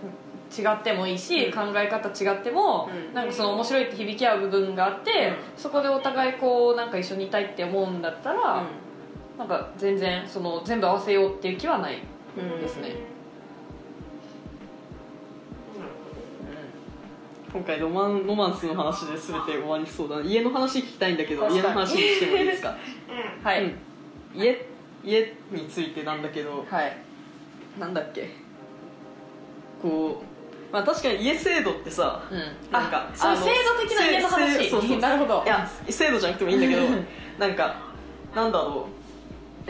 ってもいいし、うん。考え方違っても、うん。なんかその面白いって響き合う部分があって、そこでお互いこうなんか一緒にいたいって思うんだったら、なんか全然その全部合わせようっていう気はないですね、今回ロマンロマンスの話で全て終わりそうだな。家の話聞きたいんだけど確かに。家の話にしてもいいですか？はい、うん。家家についてなんだけどはい。なんだっけ？こうまあ確かに家制度ってさ、うん。なんかあそう制度的な家の話。せせそうそう。なるほど。いや制度じゃなくてもいいんだけど なんかなんだろう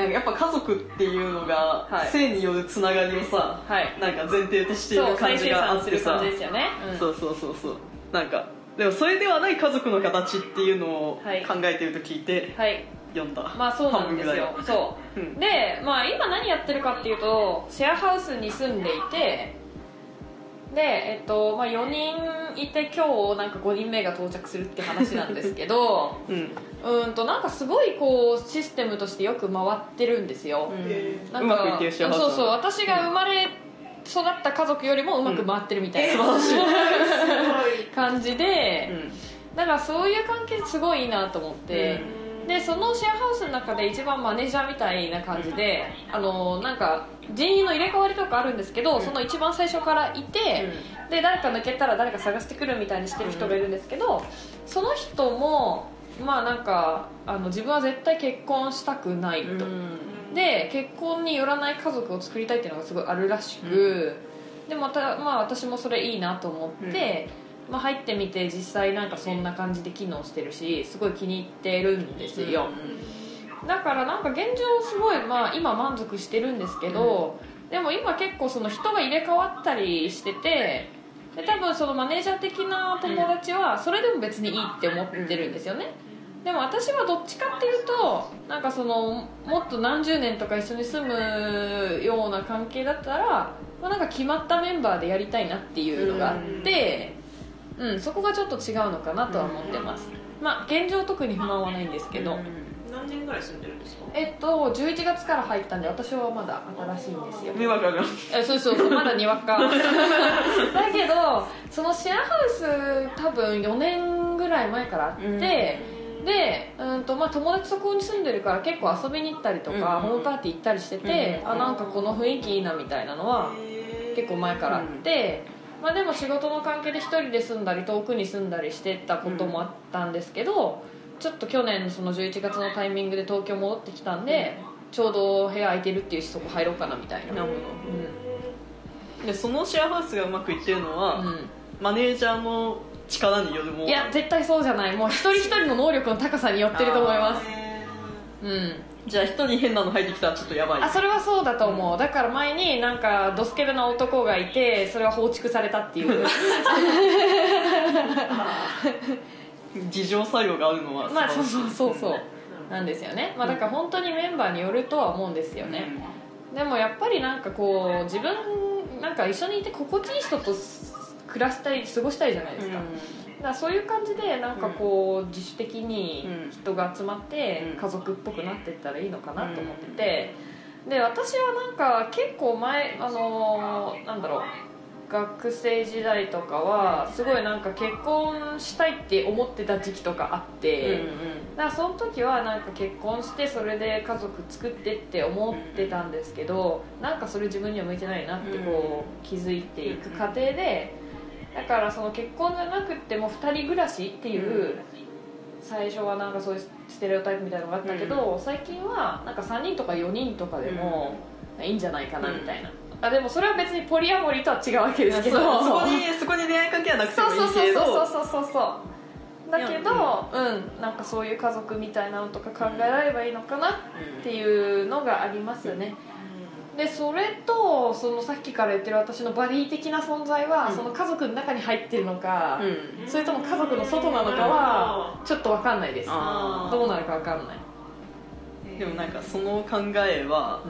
なんかやっぱ家族っていうのが、はい。性によるつながりをさ、はい。なんか前提としていそうる感じがあってさ。うん。そうそうそうそう。なんかでもそれではない家族の形っていうのをはい。考えてると聞いてはい。読んだ、まあそうなんですよ。半分ぐらいは。そう。うん。で、まあ、今何やってるかっていうとシェアハウスに住んでいてで、えっとまあ、4人いて今日なんか5人目が到着するって話なんですけど うん。うんとなんかすごいこうシステムとしてよく回ってるんですよ、えなんかうまくいってるシェアハウスそうそう私が生まれ育った家族よりもうまく回ってるみたいな、素晴らしい、すごい。感じで、うん。だからそういう関係すごいいいなと思って、でそのシェアハウスの中で一番マネージャーみたいな感じで、あのなんか人員の入れ替わりとかあるんですけど、うん。その一番最初からいて、で誰か抜けたら誰か探してくるみたいにしてる人がいるんですけど、その人もまあなんかあの自分は絶対結婚したくないと、で結婚によらない家族を作りたいっていうのがすごいあるらしく、でまた、まあ、私もそれいいなと思って、まあ、入ってみて実際なんかそんな感じで機能してるしすごい気に入ってるんですよ、だからなんか現状すごい、まあ、今満足してるんですけど、でも今結構その人が入れ替わったりしててで多分そのマネージャー的な友達はそれでも別にいいって思ってるんですよね、でも私はどっちかっていうとなんかそのもっと何十年とか一緒に住むような関係だったら、まあ、なんか決まったメンバーでやりたいなっていうのがあって、うんそこがちょっと違うのかなとは思ってます、まあ現状特に不満はないんですけど、何年ぐらい住んでるんですか？えっと11月から入ったんで私はまだ新しいんですよ。迷惑が。えそうそうそうまだにわか。だけどそのシェアハウス多分4年ぐらい前からあって、でうんとまあ友達そこに住んでるから結構遊びに行ったりとか、うん。ホームパーティー行ったりしてて、うん。あなんかこの雰囲気いいなみたいなのは結構前からあって、まあ、でも仕事の関係で一人で住んだり遠くに住んだりしてたこともあったんですけど、ちょっと去年のその11月のタイミングで東京戻ってきたんで、ちょうど部屋空いてるっていうしそこ入ろうかなみたいな、なるほど。でそのシェアハウスがうまくいってるのは、うん。マネージャーの力によるものいや絶対そうじゃない。もう一人一人の能力の高さによってると思います。うんじゃあ一人変なの入ってきたらちょっとやばいあそれはそうだと思う、だから前になんかドスケベな男がいてそれは放逐されたっていう。自浄作用があるのはまあそうそうそうそう。なんですよね、まあ、だから本当にメンバーによるとは思うんですよね、でもやっぱりなんかこう自分なんか一緒にいて心地いい人と暮らしたい過ごしたいじゃないですか、だからそういう感じでなんかこう自主的に人が集まってうん。家族っぽくなっていったらいいのかなと思ってて。で私はなんか結構前あのーなんだろう学生時代とかはすごいなんか結婚したいって思ってた時期とかあって、だからその時はなんか結婚してそれで家族作ってって思ってたんですけどなんかそれ自分には向いてないなってこう気づいていく過程でだからその結婚じゃなくても2人暮らしっていう最初はなんかそういうステレオタイプみたいなのがあったけど最近はなんか3人とか4人とかでもいいんじゃないかなみたいな。あでもそれは別にポリアモリーとは違うわけですけど。そこにそこに恋愛関係はなくてそうもいいけど。そうそうそうそうそうそうだけどうん。なんかそういう家族みたいなのとか考えられればいいのかなっていうのがありますねでそれとそのさっきから言ってる私のバディ的な存在は、うん。その家族の中に入ってるのか、うん。それとも家族の外なのかはちょっと分かんないです。あどうなるか分かんない、でもなんかその考えは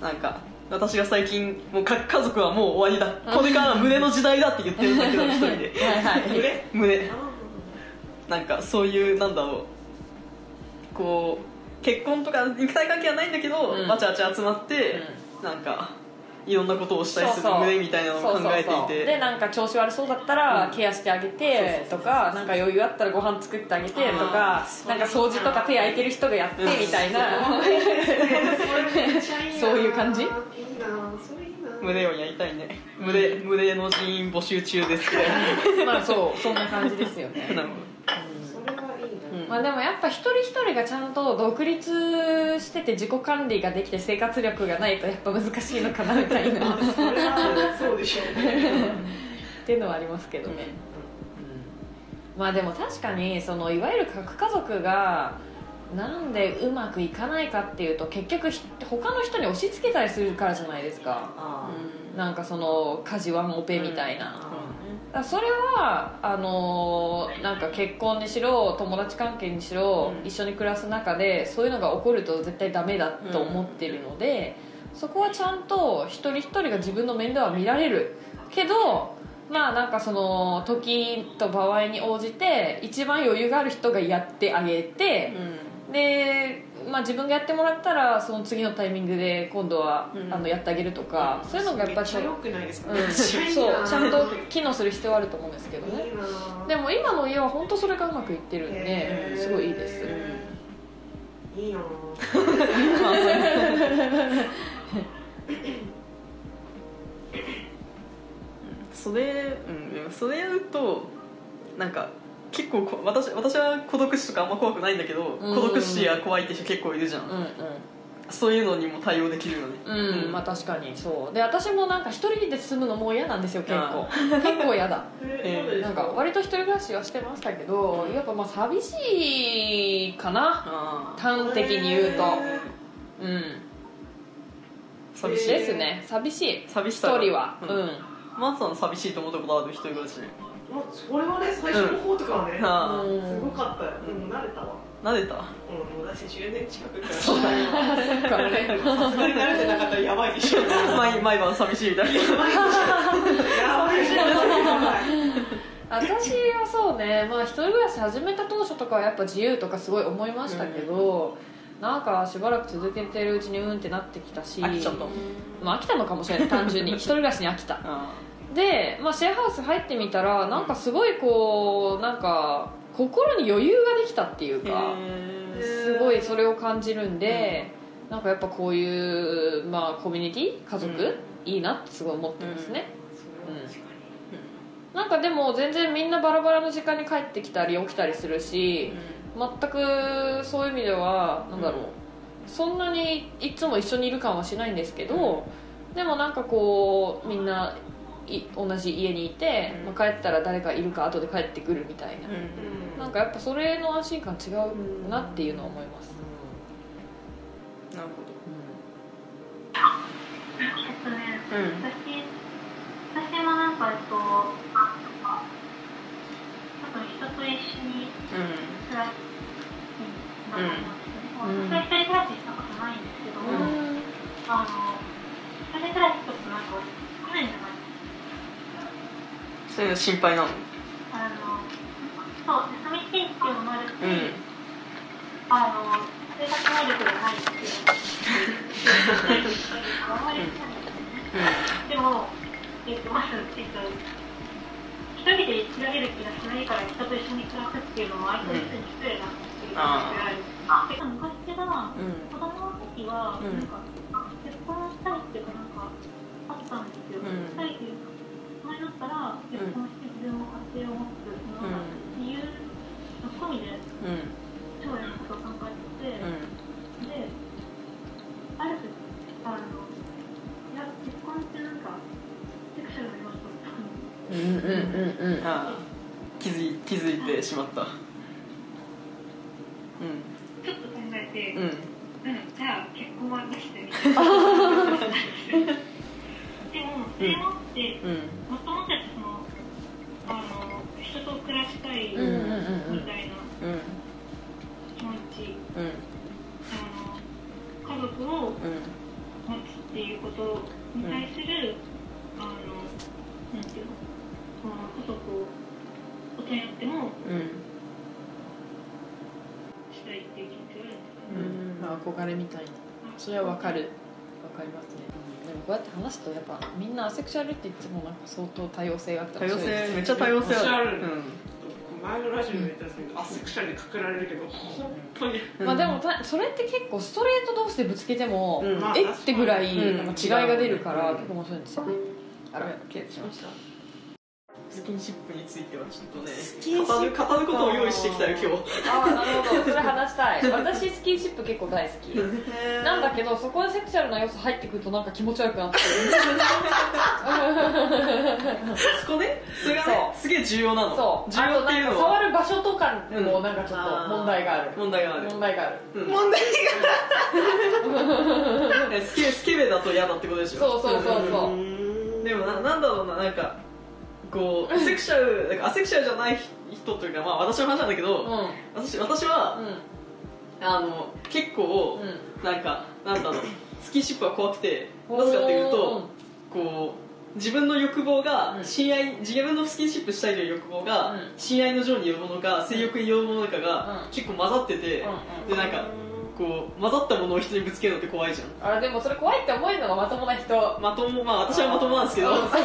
なんか私が最近もうか家族はもう終わりだ。これからは胸の時代だって言ってるんだけど一人で。はいはい。胸？なんかそういうなんだろう。こう結婚とか肉体関係はないんだけど、うん。わちゃわちゃ集まって、なんかいろんなことをしたりする胸みたいなのを考えていて。でなんか調子悪そうだったらうん。ケアしてあげてとかなんか余裕あったらご飯作ってあげてとかなんか掃除とか手空いてる人がやってみたいな。そう。いう感じ？胸をやりたいね。群れ群れの人員募集中ですね まあそうそんな感じですよね。なるほそれはいいな、うんまあでもやっぱ一人一人がちゃんと独立してて自己管理ができて生活力がないとやっぱ難しいのかなみたいな。っそれはそうでしょうね。ていうのはありますけど。ね、まあでも確かにそのいわゆる核家族がなんでうまくいかないかっていうと結局ひ他の人に押し付けたりするからじゃないですか。あなんかその家事ワンオペみたいな、あだからそれはあのーなんか結婚にしろ友達関係にしろ、うん。一緒に暮らす中でそういうのが起こると絶対ダメだと思ってるので、そこはちゃんと一人一人が自分の面倒は見られる。けどまあなんかその時と場合に応じて一番余裕がある人がやってあげて、で、まあ、自分がやってもらったらその次のタイミングで今度は、うん。あのやってあげるとか、そういうのがやっぱりちゃ良くないですか、うん、そうちゃんと機能する必要はあると思うんですけどね。いいなでも今の家は本当それがうまくいってるんですごいいいです。いいなまあそういうそれうんそれやるとなんか結構こ私私は孤独死とかあんま怖くないんだけど、うん。孤独死や怖いって人結構いるじゃん、うんそういうのにも対応できるよねうん、うん。まあ確かにそう。で私もなんか一人で住むのもう嫌なんですよ結構。結構嫌だ。えなんか割と一人暮らしはしてましたけどやっぱまあ寂しいかな。端的に言うと。うん。寂しいですね。寂しい。寂しさが。一人は。ううん。ん、マーさん寂しいと思ったことある？一人暮らしもうそれはね最初の方とかはね、あうんすごかったよ、うん、慣れたわ。あ慣れた？うんもう私10年近く暮らそうだねそっか。さすがに慣れてなかったらやばいでしょ。毎 毎晩寂しいみたいな。やばいでしょ。やばいでしょ。やばい私はそうね、まあ、一人暮らし始めた当初とかはやっぱ自由とかすごい思いましたけど、なんかしばらく続けてるうちにうんってなってきたし飽きちゃった。まあ、飽きたのかもしれない。単純に。一人暮らしに飽きた。あで、まあ、シェアハウス入ってみたらなんかすごいこうなんか心に余裕ができたっていうあかへすごいそれを感じるんで、なんかやっぱこういう、まあ、コミュニティ家族、うん。いいなってすごい思ってますね、それは確かなんかでも全然みんなバラバラの時間に帰ってきたり起きたりするし全くそういう意味ではなんだろう、そんなにいつも一緒にいる感はしないんですけど、でもなんかこうみんない同じ家にいて、うん。まあ、帰ったら誰かいるか後で帰ってくるみたいな、うん。なんかやっぱそれの安心感違うなっていうのは思います、なるほえっとね、どうん。私、私もなん。か、えっと、多分人と一緒に暮らすうん。うん。私は一人暮らししたことないん。ですけど、うん。あの、一人暮らしちょっとなん。か少ないん。じゃないそういうの心配なの？あの、そう、寂しいっていうのもあるし、うんあの、生活能力がないっていうのもあんまりないんですよね。でも、えっと、まず、えっと、一人で生きられる気がしないから人と一緒に暮らすっていうのも相手の人に失礼だなっていう感じがある。で昔は、うん子供の時は、うんなんか、結婚したいっていうかなんか、あったんですよ。うんしたいっていうか、前だったら、結婚して自分も家庭を持つ、その理由の込みでうん。将来のことを考えてて、うん。で、ある時、あの、いや、結婚ってなんか、セクシャルな要素を含む。うんうんうんうん。ああ。気づい気づいてしまった。うちょっと考えて、んうん。うん、じゃあ結婚はなしでみたいな。でも、それもって、うん。もともとはその、あの、人と暮らしたいみたいなうん。気持ち、うん。あの、家族をうん。持つっていうことに対する、あの、なん。ていうの、その家族を大人になってもうん。したいっていう気持ちがあるん。ですかね。うん。まあ憧れみたいなそれはわかるわかりますねでもこうやって話すとやっぱみんなアセクシュアルって言ってもなんか相当多様性があって多様性めっちゃ多様性ある。うん前前のラジオで言ったん。ですけどアセクシャルでかけられるけど本当に。まあでもたそれって結構ストレート同士でぶつけても、うん。えってぐらいうん。なんか違いが出るから、うん結構面白いんですよ。ねあら消えてしましたスキンシップについてはちょっとねキンシップ語る語ることを用意してきたよ今日。ああなるほど。それ話したい。私スキンシップ結構大好き。なんだけどそこでセクシャルな要素入ってくるとなんか気持ち悪くなって。そこね。それがそねすげえ重要なの。そう。重要っていうのは。触る場所とかにもなんかちょっと問題がある、問題がある。問題がある。うん。問題 えスケスケベだと嫌だってことでしょ。そうそうそうそう。がでもななんだろうななんかこうアセクシャルなんかアセクシャルじゃない人というかまあ私の話なんだけど、うん。私私は、うん。あの結構、うん。なんかなんだろうスキンシップが怖くてなぜかっていうとこう自分の欲望がうん。親愛、自分のスキンシップしたいという欲望が、うん。親愛の情によるものか性欲によるものかが、うん。結構混ざってて、うん。でなんかこう混ざったものを人にぶつけるのって怖いじゃん。あれでもそれ怖いって思えるのがまともな人。まともまあ私はまともなんですけど、そこまで考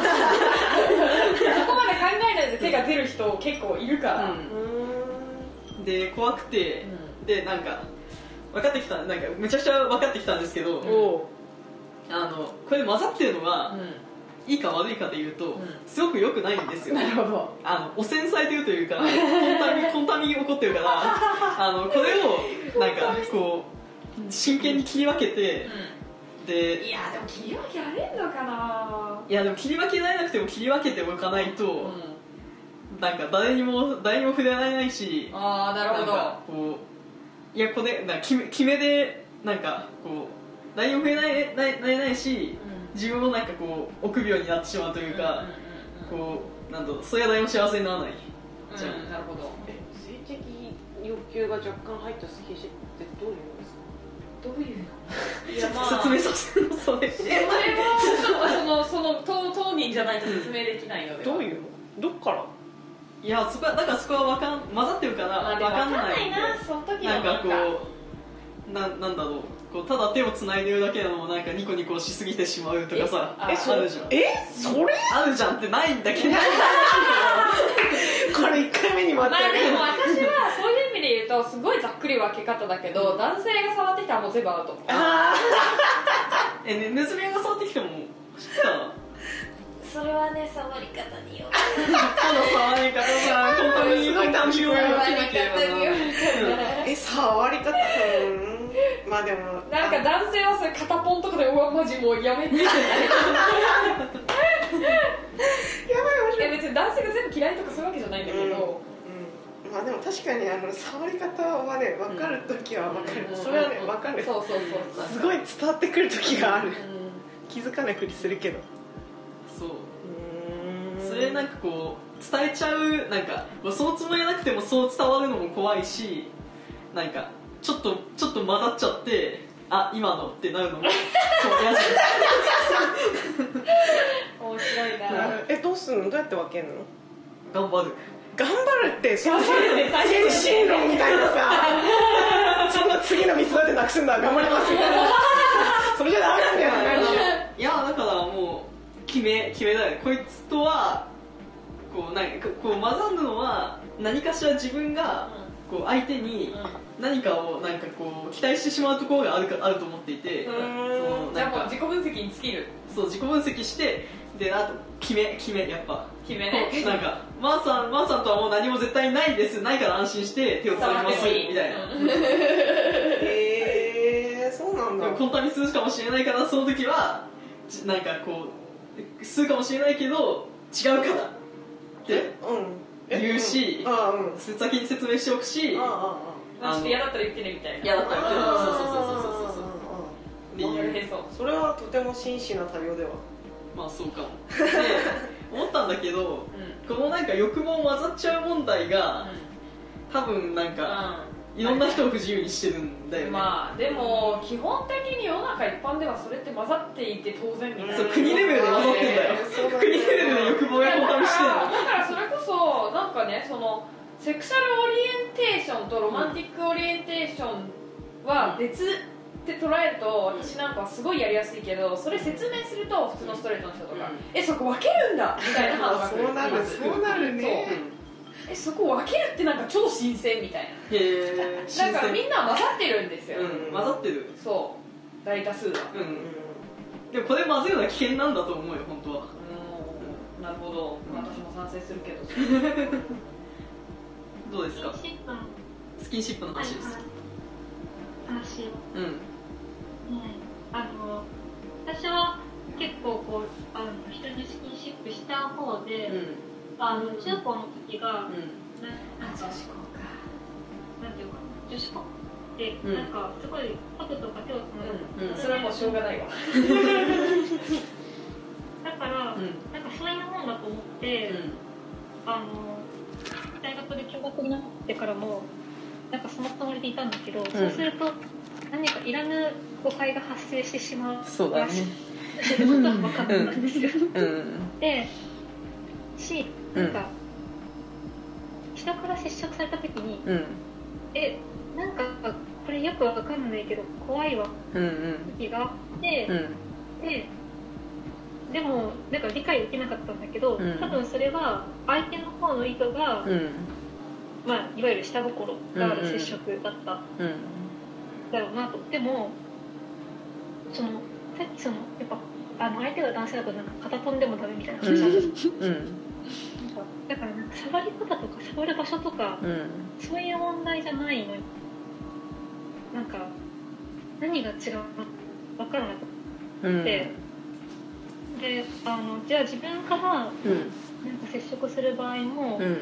えないで手が出る人結構いるから、うん。で怖くて、でなんか分かってきたなんかめちゃくちゃ分かってきたんですけど、おあのこれ混ざってるのが、ういいか悪いかでいうと、ん。すごく良くないんですよ。んなるほど。あの汚染されてるというか コンタミコンタミ起こってるから あのこれをなんかこう真剣に切り分けてでいやでも切り分けられんのかな。いやでも切り分けられなくても切り分けておかないと、うん。なんか誰にも誰にも触れられないしああなるほど。こういやこれな決め決めでなんかこう誰にも触れられないないし自分もなんかこう臆病になってしまうというか、こうなんだろうそれは誰も幸せにならない。うんじゃあ。なるほど。え？性的欲求が若干入ったスキンシップってどういうのですか？どういうの？い ちょっと説明させてよそれ。それはちょっとそのその当当人じゃないと説明できないのでどういうの？どっから？いやそこはだからそこはわかん混ざってるから分かんかんないなその時のなんかこううななんだろうこうただ手をつないでるだけなのもなんかニコニコしすぎてしまうとかさえあるじゃん。えそれ？あるじゃんってないんだけど。これ1回目に待って まあでも私はそういう意味で言うとすごいざっくり分け方だけど男性が触ってきたらもう全部アウトあ えねネズミが触ってきてもさそれはね触り方によこの 触り方さ本当にすごい単純本当に触り方によーえ触り方うん まあでもなんか男性はそれ肩ポンとかでうわマジもうやめて。ってなるやばい。面別に男性が全部嫌いとかそういうわけじゃないんだけど、うん。まあでも確かにあの触り方はね分かる時は分かる、うん。それはね分かる。そうそうそうすごい伝わってくる時がある。う気づかないふりするけど。そう。うん。それなんかこう伝えちゃうなんかそのつもりがなくてもそう伝わるのも怖いしなんかちょっとちょっと混ざっちゃってあ今のってなるのも そう嫌じん。面白いな。えどうすんの？どうやって分けるの？頑張る。頑張るってその頑張るって大変精神論みたいなさそんな次のミスどうやってなくすんだ頑張りますみたいなそれじゃダメなんだよいやだからもう決め決めだよ。ねこいつとはこうなんかこう混ざるのは何かしら自分がこう相手に何かをなんかこう期待してしまうところがあるかあると思っていてじゃなんかあもう自己分析に尽きるそう自己分析してであと決め決めやっぱ。決めね。なんかマーさんマーさんとはもう何も絶対ないです。ないから安心して手をつなぎます。みたいな。うん。へえそうなんだ。でもコンタミするかもしれないからその時はちなんかこうするかもしれないけど違うからってうん。え言うしうん。あうん。先に説明しておくしあああまあちょっと嫌だったら言ってねみたいな。嫌だったら言ってねあそうそうそうそう。そうそうってやいうそう。それはとても真摯な対応では。まあそうかも。で思ったんだけどうん。このなんか欲望混ざっちゃう問題が多分なんかいろんな人を不自由にしてるんだよね、まあでも基本的に世の中一般ではそれって混ざっていて当然みたいな。そう国レベルで混ざってんだよ。そうだね国レベルで欲望がコンタミしてるの。だからそれこそなんかねその sexual orientation と romantic orientation は別って捉えると私なんかはすごいやりやすいけどそれ説明すると普通のストレートの人とか、うん。えそこ分けるんだみたいな反応が来るそうなるそうなるね。えそこ分けるってなんか超新鮮みたいへえ。なだからみんな混ざってるんですよ、うん混ざってる。そう。大多数は。うんでもこれ混ぜるのは危険なんだと思うよ本当は。うん。なるほど。私も賛成するけど どうですか？スキンシップの。話です。話をうんうん。あの私は結構こうあの人にスキンシップした方で、うん。あの中高の時が、うん。ななんか女子校かなんていうかな女子校で、うん。なんかすごい肩とか手を使う、うん。それはもうしょうがないわ。だから、うん。なんかそういうもんだと思って、あの大学で共学になってからもなんかそのつもりでいたんだけど、そうすると何かいらぬ誤解が発生してしまうそうだね。らしいってことが分かったんですよ、うん。でしなんか、人から接触された時にうん。えなんかこれよくわかんないけど怖いわうんうん時があって、うん。ででもなんか理解できなかったんだけど、うん。多分それは相手の方の意図が、うん。まあ、いわゆる下心がある接触だった。うんだろうなと、でもそのさっきそのやっぱあの相手が男性だとなんか肩飛んでもダメみたいな話あるじゃん。うん。なんかだからなんか触り方とか触る場所とかうん。そういう問題じゃないのになんか何が違うのか分からなくうん。て、であのじゃあ自分からなんかうん接触する場合も、うん。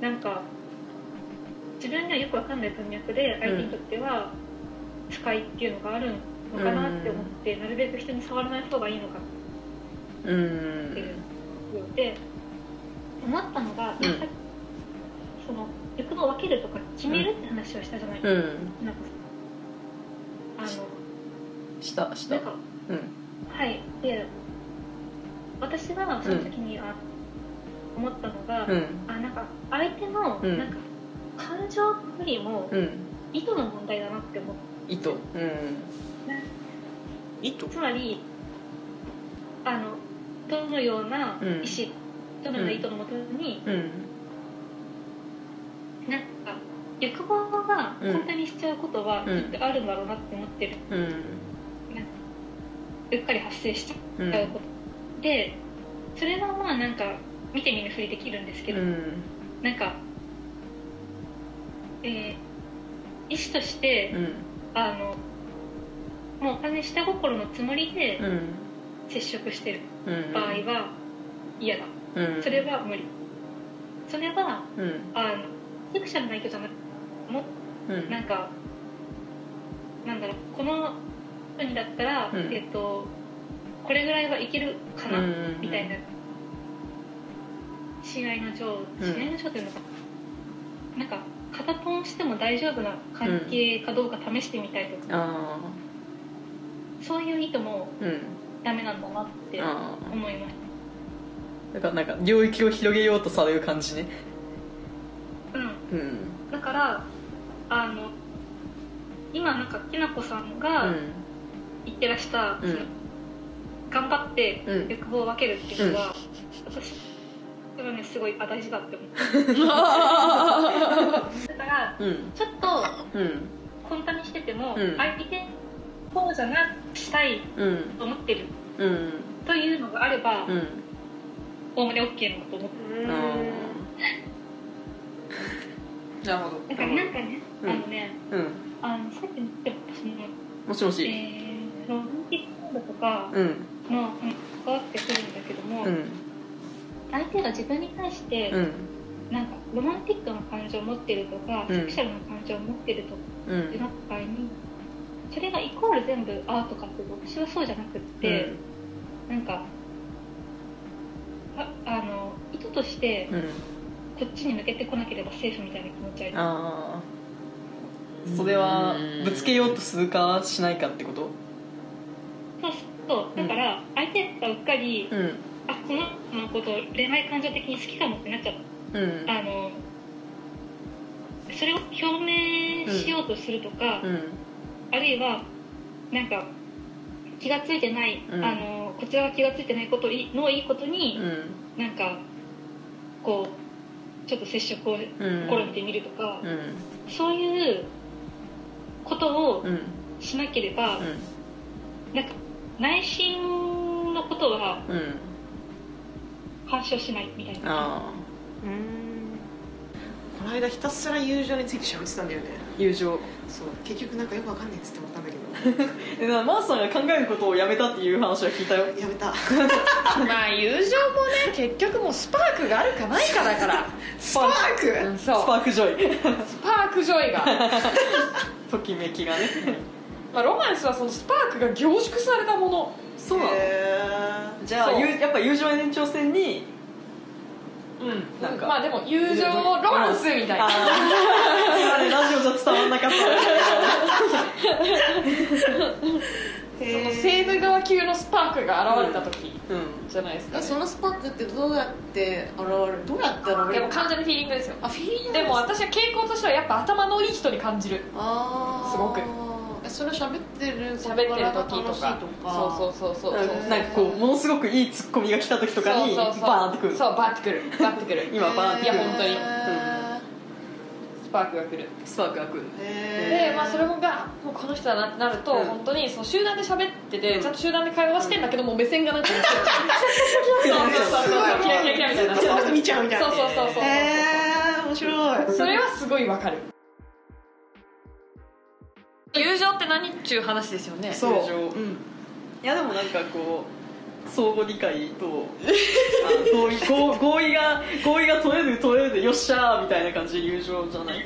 なんか自分にはよく分かんない文脈で相手にとっては不快っていうのがあるのかなって思って、なるべく人に触らない方がいいのかうんっていう。ので思ったのが、うん。その欲望を分けるとか決めるって話をしたじゃない、うん。なんかあのしたした。なんかうん。はい。で私がその時に、あ思ったのが、うん。あなんか相手の、うん。なんか感情よりもうん。意図の問題だなって思って糸うん。糸つまりあのどのような意思、うんどのような意図のもとに、うん。なんか欲望がうん。本当にしちゃうことはうん。きっとあるんだろうなって思ってる、うん。なんかうっかり発生しちゃうんうこと、でそれはまあなんか見て見ぬふりできるんですけど、うん。なんかえー意思として、うん。あのもう完全に下心のつもりでうん。接触してるうん。場合は嫌だ、うん。それは無理。それはうん。あのセクシャルな意図じゃなくもうん。なんかなんだろうこの人にだったら、うん。えっとこれぐらいはいけるかな、うんみたいな試合の上うん。試合の上というのかなんか片ポンしても大丈夫な関係かどうか試してみたいとか、あそういう意図もダメなんだなってあ思いましあだからなんか領域を広げようとされる感じね。たうん。うん。だからあの今なんかきなこさんうがん。言ってらした、うん頑張ってうん。欲望を分けるっていうのは、私それはねすごいあ大事だって思って だからうん。ちょっとうん。コンタにしてても、うん。相手こうじゃなくしたいうん。と思ってる。うん。というのがあればうん。おおむね OK なのと思ってうんあ なるほど。だからなんかね、うん。あのねーうん。あのさっきの言ってたそのもしもし。えー、ロマンティックモードとかうんもうん関わってくるん。だけども、うん。相手が自分に対して、うんなんかロマンティックな感情を持ってるとか、うん。セクシャルな感情を持ってるとかうんってなった場合にそれがイコール全部アートかって私はそうじゃなくって、なんかああの意図としてうん。こっちに向けてこなければセーフみたいな気持ちあるああそれはぶつけようとするかしないかってこと？そうだから相手がうっかり、うん。あこの子のことを恋愛感情的に好きかもってなっちゃった。うん。あのそれを表明しようとするとか、うん。あるいはなんか気がついてない、うん。あのこちらが気がついてないこといのいいことに、うん。なんかこうちょっと接触をうん。試みてみるとか、うん。そういうことをうん。しなければ、うん。なんか内心のことはうん。干渉しないみたいな。ああ。この間ひたすら友情について喋ってたんだよね。友情。そう。結局なんかよくわかんないっつって思ったんだけど。えなマースさんが考えることをやめたっていう話は聞いたよ。やめた。まあ友情もね結局もうスパークがあるかないかだから。スパーク、うんそう。 spark joy。 spark joy が、ときめきがねまあ、ロマンスはそのスパークが凝縮されたもの。そうなの？へじゃあそう。ゆやっぱ友情の延長線にうん。なんか。まあでも友情ロマンスみたいな。あー。今ねラジオじゃ伝わんなかった。ー そのセーヌ川級のスパークが現れた時うん。じゃないですか、ね。えそのスパークってどうやって現れる？どうやって現れる？でも完全にフィーリングですよ。あフィーリングでも私は傾向としてはやっぱ頭のいい人に感じる。あー。すごく。えそれ喋ってる喋ってる時とか。楽しいとか。そうそうそうそう。そうなんかこうものすごくいいツッコミが来た時とかにそうそうそう。バーンってくる。そうバーってくる。バーってくる。今バーンってくる。いや本当に。へスパークが来る。スパークが来る。ーへー。で、まあ、それがもうこの人だなってなると、うん。本当にその集団で喋ってて、うん。ちゃんと集団で会話してんだけどもう目線がなんかそうそうそうそう。キラキラキラみたいな。その人見ちゃうみたいな。そうそうそうそうへえ面白い。それはすごいわかる友情って何っちゅう話ですよね。そう。友情。うん。いやでもなんかこう相互理解とあの合意合合意が合意が取れる取れるでよっしゃーみたいな感じで友情じゃない。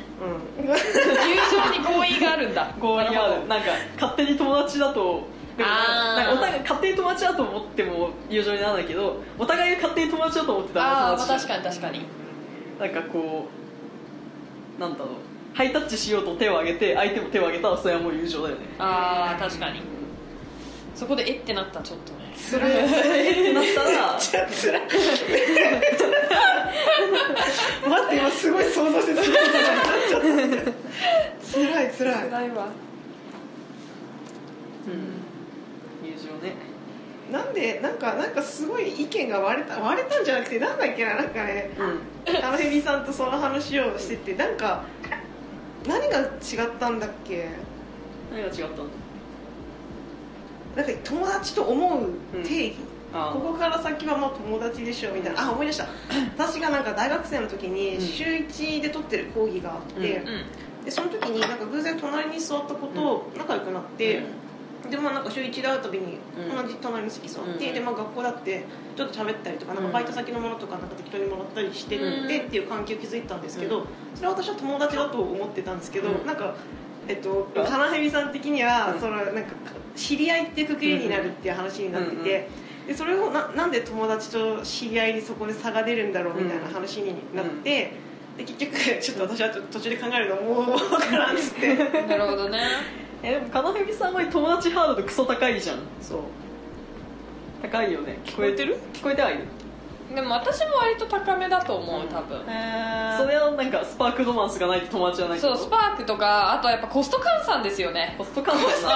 うん。友情に合意があるんだ。合意がある。なんか勝手に友達だとでもなんかお互い勝手に友達だと思っても友情にならないけどお互いが勝手に友達だと思ってたらああ友達じゃん。確かに確かに。なんかこうなんだろうハイタッチしようと手を挙げて相手も手を挙げたらそれはもう友情だよね。ああ確かに。そこでえってなったらちょっとね。つらいってなったらつらい。待って今すごい想像してた。つらいつらい。辛いわ。うん。友情ね。なんでなんかなんかすごい意見が割れた割れたんじゃなくてなんだっけななんかね。うん。あのヘビさんとその話をしててなんか何が違ったんだっけ？何が違ったの？なんか友達と思う定義、あここから先はもう友達でしょみたいな。あ思い出した。私がなんか大学生の時にうん。週1で取ってる講義があって、うんでその時になんか偶然隣に座った子と仲良くなって、でまあなんか週1で会うたびにうん。同じ隣の席座って、うんでまあ学校だってちょっと喋ったりとかなんかバイト先のものとかなんか適当にもらったりしてうんてっていう関係を築いたんですけど、それは私は友達だと思ってたんですけど、うん。なんかえっとうんカナヘビさん的には、うん。そのなんか知り合いってくくりになるっていう話になってて、でそれをななんで友達と知り合いにそこで差が出るんだろうみたいな話になって、で結局ちょっと私はちょっと途中で考えるのもう分からんっつって。なるほどねえでもカナヘビさんは友達ハードルクソ高いじゃん。そう。高いよね。聞こえてる？聞こえてはいる。でも私も割と高めだと思う多分、それはなんかスパークロマンスがないと友達じゃないそうスパークとかあとはやっぱコスト換算ですよね。コスト換算？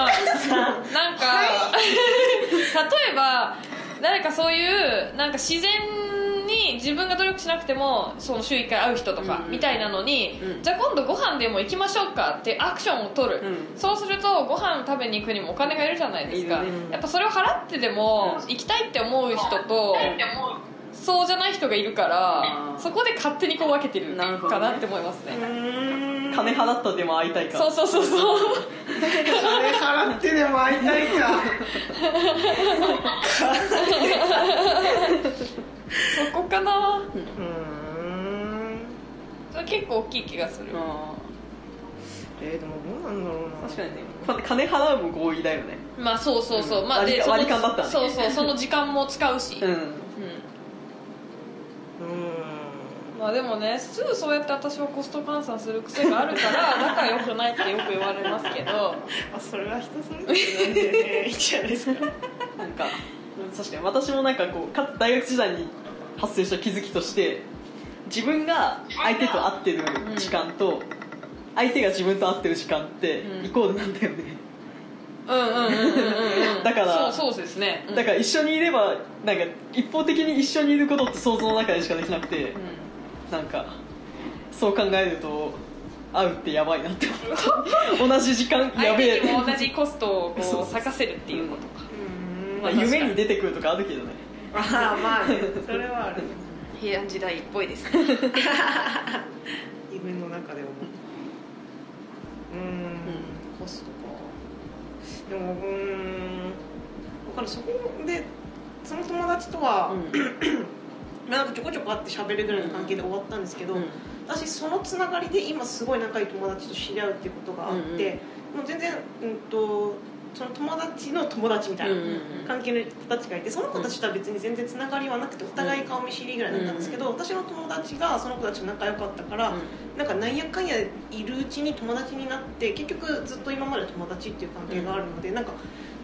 なうんなんか、例えば誰かそういうなんか自然に自分が努力しなくてもその週1回会う人とかうんみたいなのに、うん。じゃあ今度ご飯でも行きましょうかってアクションを取る、うん。そうするとご飯食べに行くにもお金がいるじゃないですか、ね。やっぱそれを払ってでもうん。行きたいって思う人と、そうじゃない人がいるからそこで勝手にこう分けてるかなって思いますね。うーん。金払ったでも会いたいか。そうそうそうそう。金払ってでも会いたいか そこかな。うーん。それ結構大きい気がする。あえー、でもどうなんだろうな。ー確かにね。こ金払うも合意だよね。まあそうそうそう、うん。まあで割り勘だったねそうそうその時間も使うし、うん。うん。うまあでもねすぐそうやって私はコスト換算する癖があるからだからよくないってよく言われますけど。あそれは人それぞれなんでね。いいんじゃないですか。なんかうん確かに。私もなんかこうか大学時代に発生した気づきとして自分が相手と会ってる時間と、相手が自分と会ってる時間ってうん。イコールなんだよね、うんうんうんうん だからそうそうですね、うん。だから一緒にいればなんか一方的に一緒にいることって想像の中でしかできなくてうん。なんかそう考えると会うってやばいなって思った 同じ時間や相べえ。手にも同じコストをこう 咲かせるっていうことか。うんまあ、夢に出てくるとかあるけどね。ああまあねそれはある。平安時代っぽいです。ね夢の中でもう。ーん。コストかでもうーん。分かるそこでその友達とは、まあなんかちょこちょこ会って喋るぐらいの関係で終わったんですけど、私そのつながりで今すごい仲いい友達と知り合うっていうことがあって、もう全然、うん、とその友達の友達みたいな関係の子たちがいてその子たちとは別に全然つながりはなくてお互い顔見知りぐらいだったんですけど、私の友達がその子たちと仲良かったから、なんかなんやかんやいるうちに友達になって結局ずっと今まで友達っていう関係があるので、なんか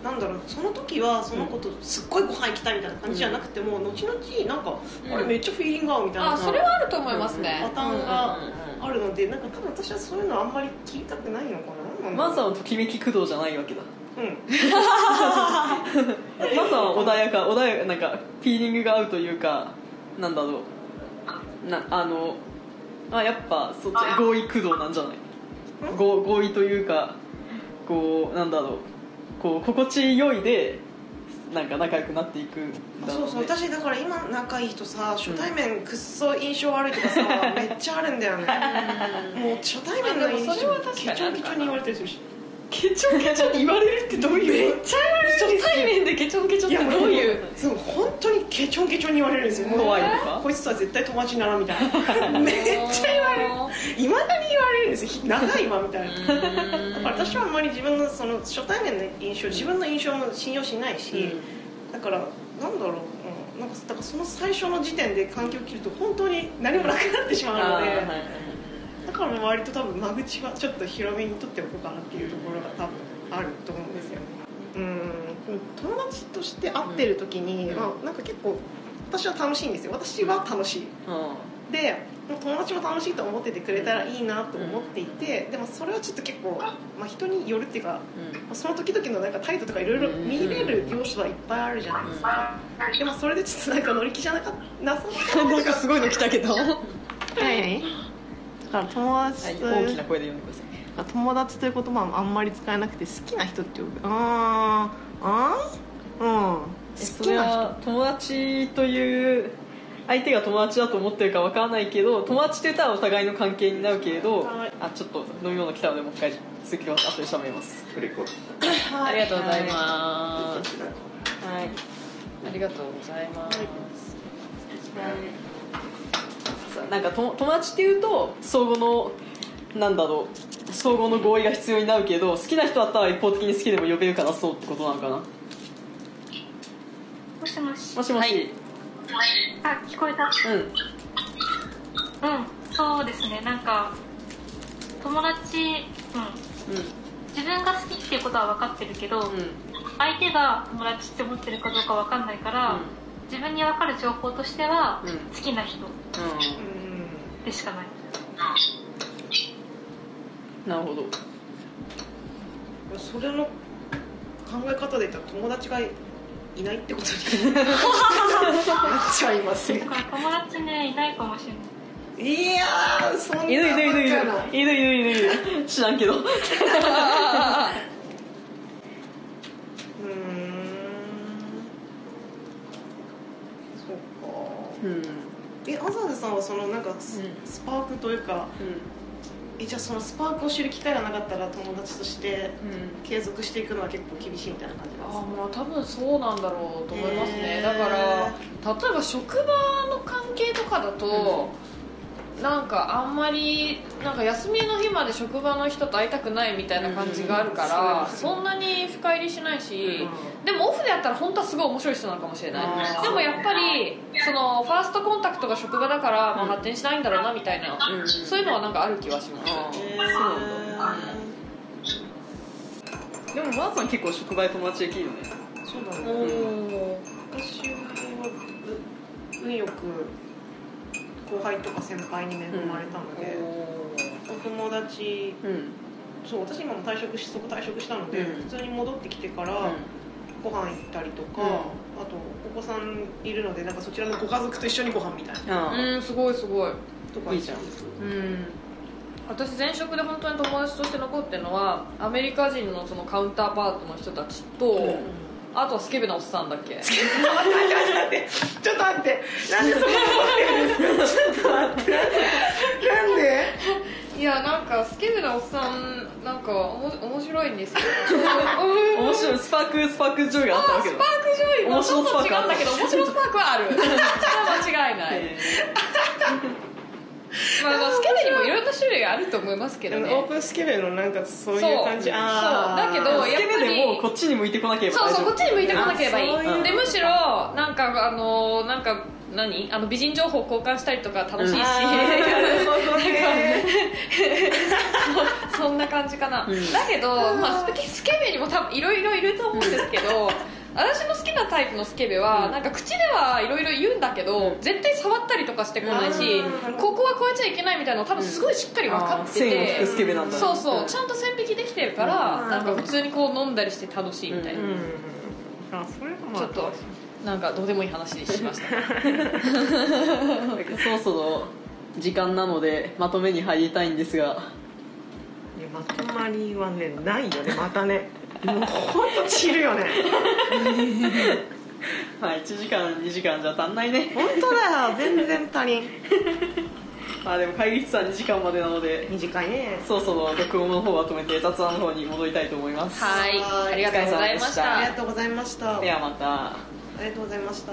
なんだろうその時はその子とすっごいご飯行きたいみたいな感じじゃなくても、後々なんか、あれめっちゃフィーリング合うみたいなあそれはあると思いますね。パターンがあるのでなんか多分私はそういうのあんまり聞きたくないのかな。なんだろう。マサはときめき駆動じゃないわけだうん。マサは穏やか穏やかなんかフィーリングが合うというかなんだろう。なあのあやっぱそっち合意駆動なんじゃない？合合意というかこうなんだろう。こう心地よいでなんか仲良くなっていくそうそう。ね私だから今仲いい人さ初対面くっそ印象悪いとかさ、めっちゃあるんだよね。もう初対面の印あでもそれは象確かにケチョンケチョンに言われたりするしケチョンケチョンに言われるってどういう？めっちゃ言われるんですよ。初対面でケチョンケチョンってどういう？そう本当にケチョンケチョンに言われるんですよ。怖いとかこいつとは絶対友達にならんみたいな。めっちゃ言われる。いまだに言われるんですよ。長いわみたいな。だから私はあんまり自分のその初対面の印象自分の印象も信用しないし、だからなんだろう、うん、なんかだからその最初の時点で関係を切ると本当に何もなくなってしまうので、あーはいはいはいだから割と多分間口はちょっと広めに取っておこうかなっていうところが多分あると思うんですよね。うん。友達として会ってる時に、うん。まあ、なんか結構私は楽しいんですよ。私は楽しい。うん。で友達も楽しいと思っててくれたらいいなと思っていて、でもそれはちょっと結構、まあ、人によるっていうかその時々のなんか態度とかいろいろ見れる要素はいっぱいあるじゃないですか、でもそれでちょっとなんか乗り気じゃなかった。なさそうなんかすごいの来たけど、ははい。だから友達い、と大きな声で読んでください。友達という言葉はあんまり使えなくて好きな人って呼ぶ。あーあーうん。好きな人。は友達という相手が友達だと思ってるかわからないけど友達って言ったらお互いの関係になるけれど、はい。あちょっと飲み物来たのでもう一回続きを後で喋ります。フレコありがとうございます。はい。ありがとうござい。ますさなんかと友達っていうと相互のなんだろう相互の合意が必要になるけど好きな人だったら一方的に好きでも呼べるからそうってことなのかな？もしもし。もしもし、あ聞こえた。うん。うんそうですね。なんか友達うん。自分が好きっていうことは分かってるけど、うん。うん相手が友達って思ってるかどうか分かんないから、自分に分かる情報としては、うん。好きな人。うんでしかない。なるほど。それの考え方で言ったら友達がいないってことになっちゃいますねだから友達ねいないかもしれない。いやーそんないるいるいる。いるいるいる。いるいる知らんけど。うーん。そうか。うんえアザーズさんはそのなんかス,、スパークというかえじゃあそのスパークを知る機会がなかったら友達としてうん。継続していくのは結構厳しいみたいな感じなんですあかまあ多分そうなんだろうと思いますね。へー。だから例えば職場の関係とかだと、なんかあんまりなんか休みの日まで職場の人と会いたくないみたいな感じがあるから、うんそんなに深入りしないし、うでもオフでやったら本当はすごい面白い人なのかもしれない。でもやっぱりそのファーストコンタクトが職場だから、まあ、発展しないんだろうなみたいな、うん。そういうのはなんかある気はします。あへでもマーさん結構職場で友達できるよね。ーそうだおねー私はう運よく後輩とか先輩に恵まれたので、お友達うん。そう私今も退職しそこ退職したので、うん。普通に戻ってきてからご飯行ったりとか、うん。あとお子さんいるのでなんかそちらのご家族と一緒にご飯みたいな。うん。すごいすごい。とか。いいじゃん。うん。私前職で本当に友達として残ってるのはアメリカ人のそのカウンターパートの人たちと、あとはスケベなおっさんだっけ？待って待ってちょっと待って。なんでそこ残ってるんですかちょっと待って。なんで？いやなんかスケベなおっさんなんかおも面白いんですよ。面白い。スパークスパークジョイがあったわけだ。 spark joy も面ちょっと違うんだけど面白スパークはある。それは間違いない、えまあ、まあスケベにもいろんな種類あると思いますけどね。オープンスケベのなんかそういう感じ。そう。だけどースケベでもこっちに向いてこなければそうそうこっちに向いてこなくければいい。でむしろなんかあのなんか何？あの美人情報交換したりとか楽しいし、あーなるほどね。そんな感じかな、うん。だけど、まあ、スケスケベにも多分いろいろいると思うんですけど 私の好きなタイプのスケベは、なんか口ではいろいろ言うんだけど、絶対触ったりとかしてこないしここは超えちゃいけないみたいなの多分すごいしっかり分かってて、線を引くスケベなんだ。ねそうそうちゃんと線引きできてるから、うん。なんか普通にこう飲んだりして楽しいみたいな、うん。あそれはまあちょっとなんかどうでもいい話にしました。そろそろ時間なのでまとめに入りたいんですが。まとまりはねないよねまたねもう本当散るよね。まあ1時間2時間じゃ足んないね。本当だよ全然足りん。まあでも会議室は2時間までなので短いね。そろそろ録音の方をまとめて雑談の方に戻りたいと思います。はい。ありがとうございました。ありがとうございました。ではまた。ありがとうございました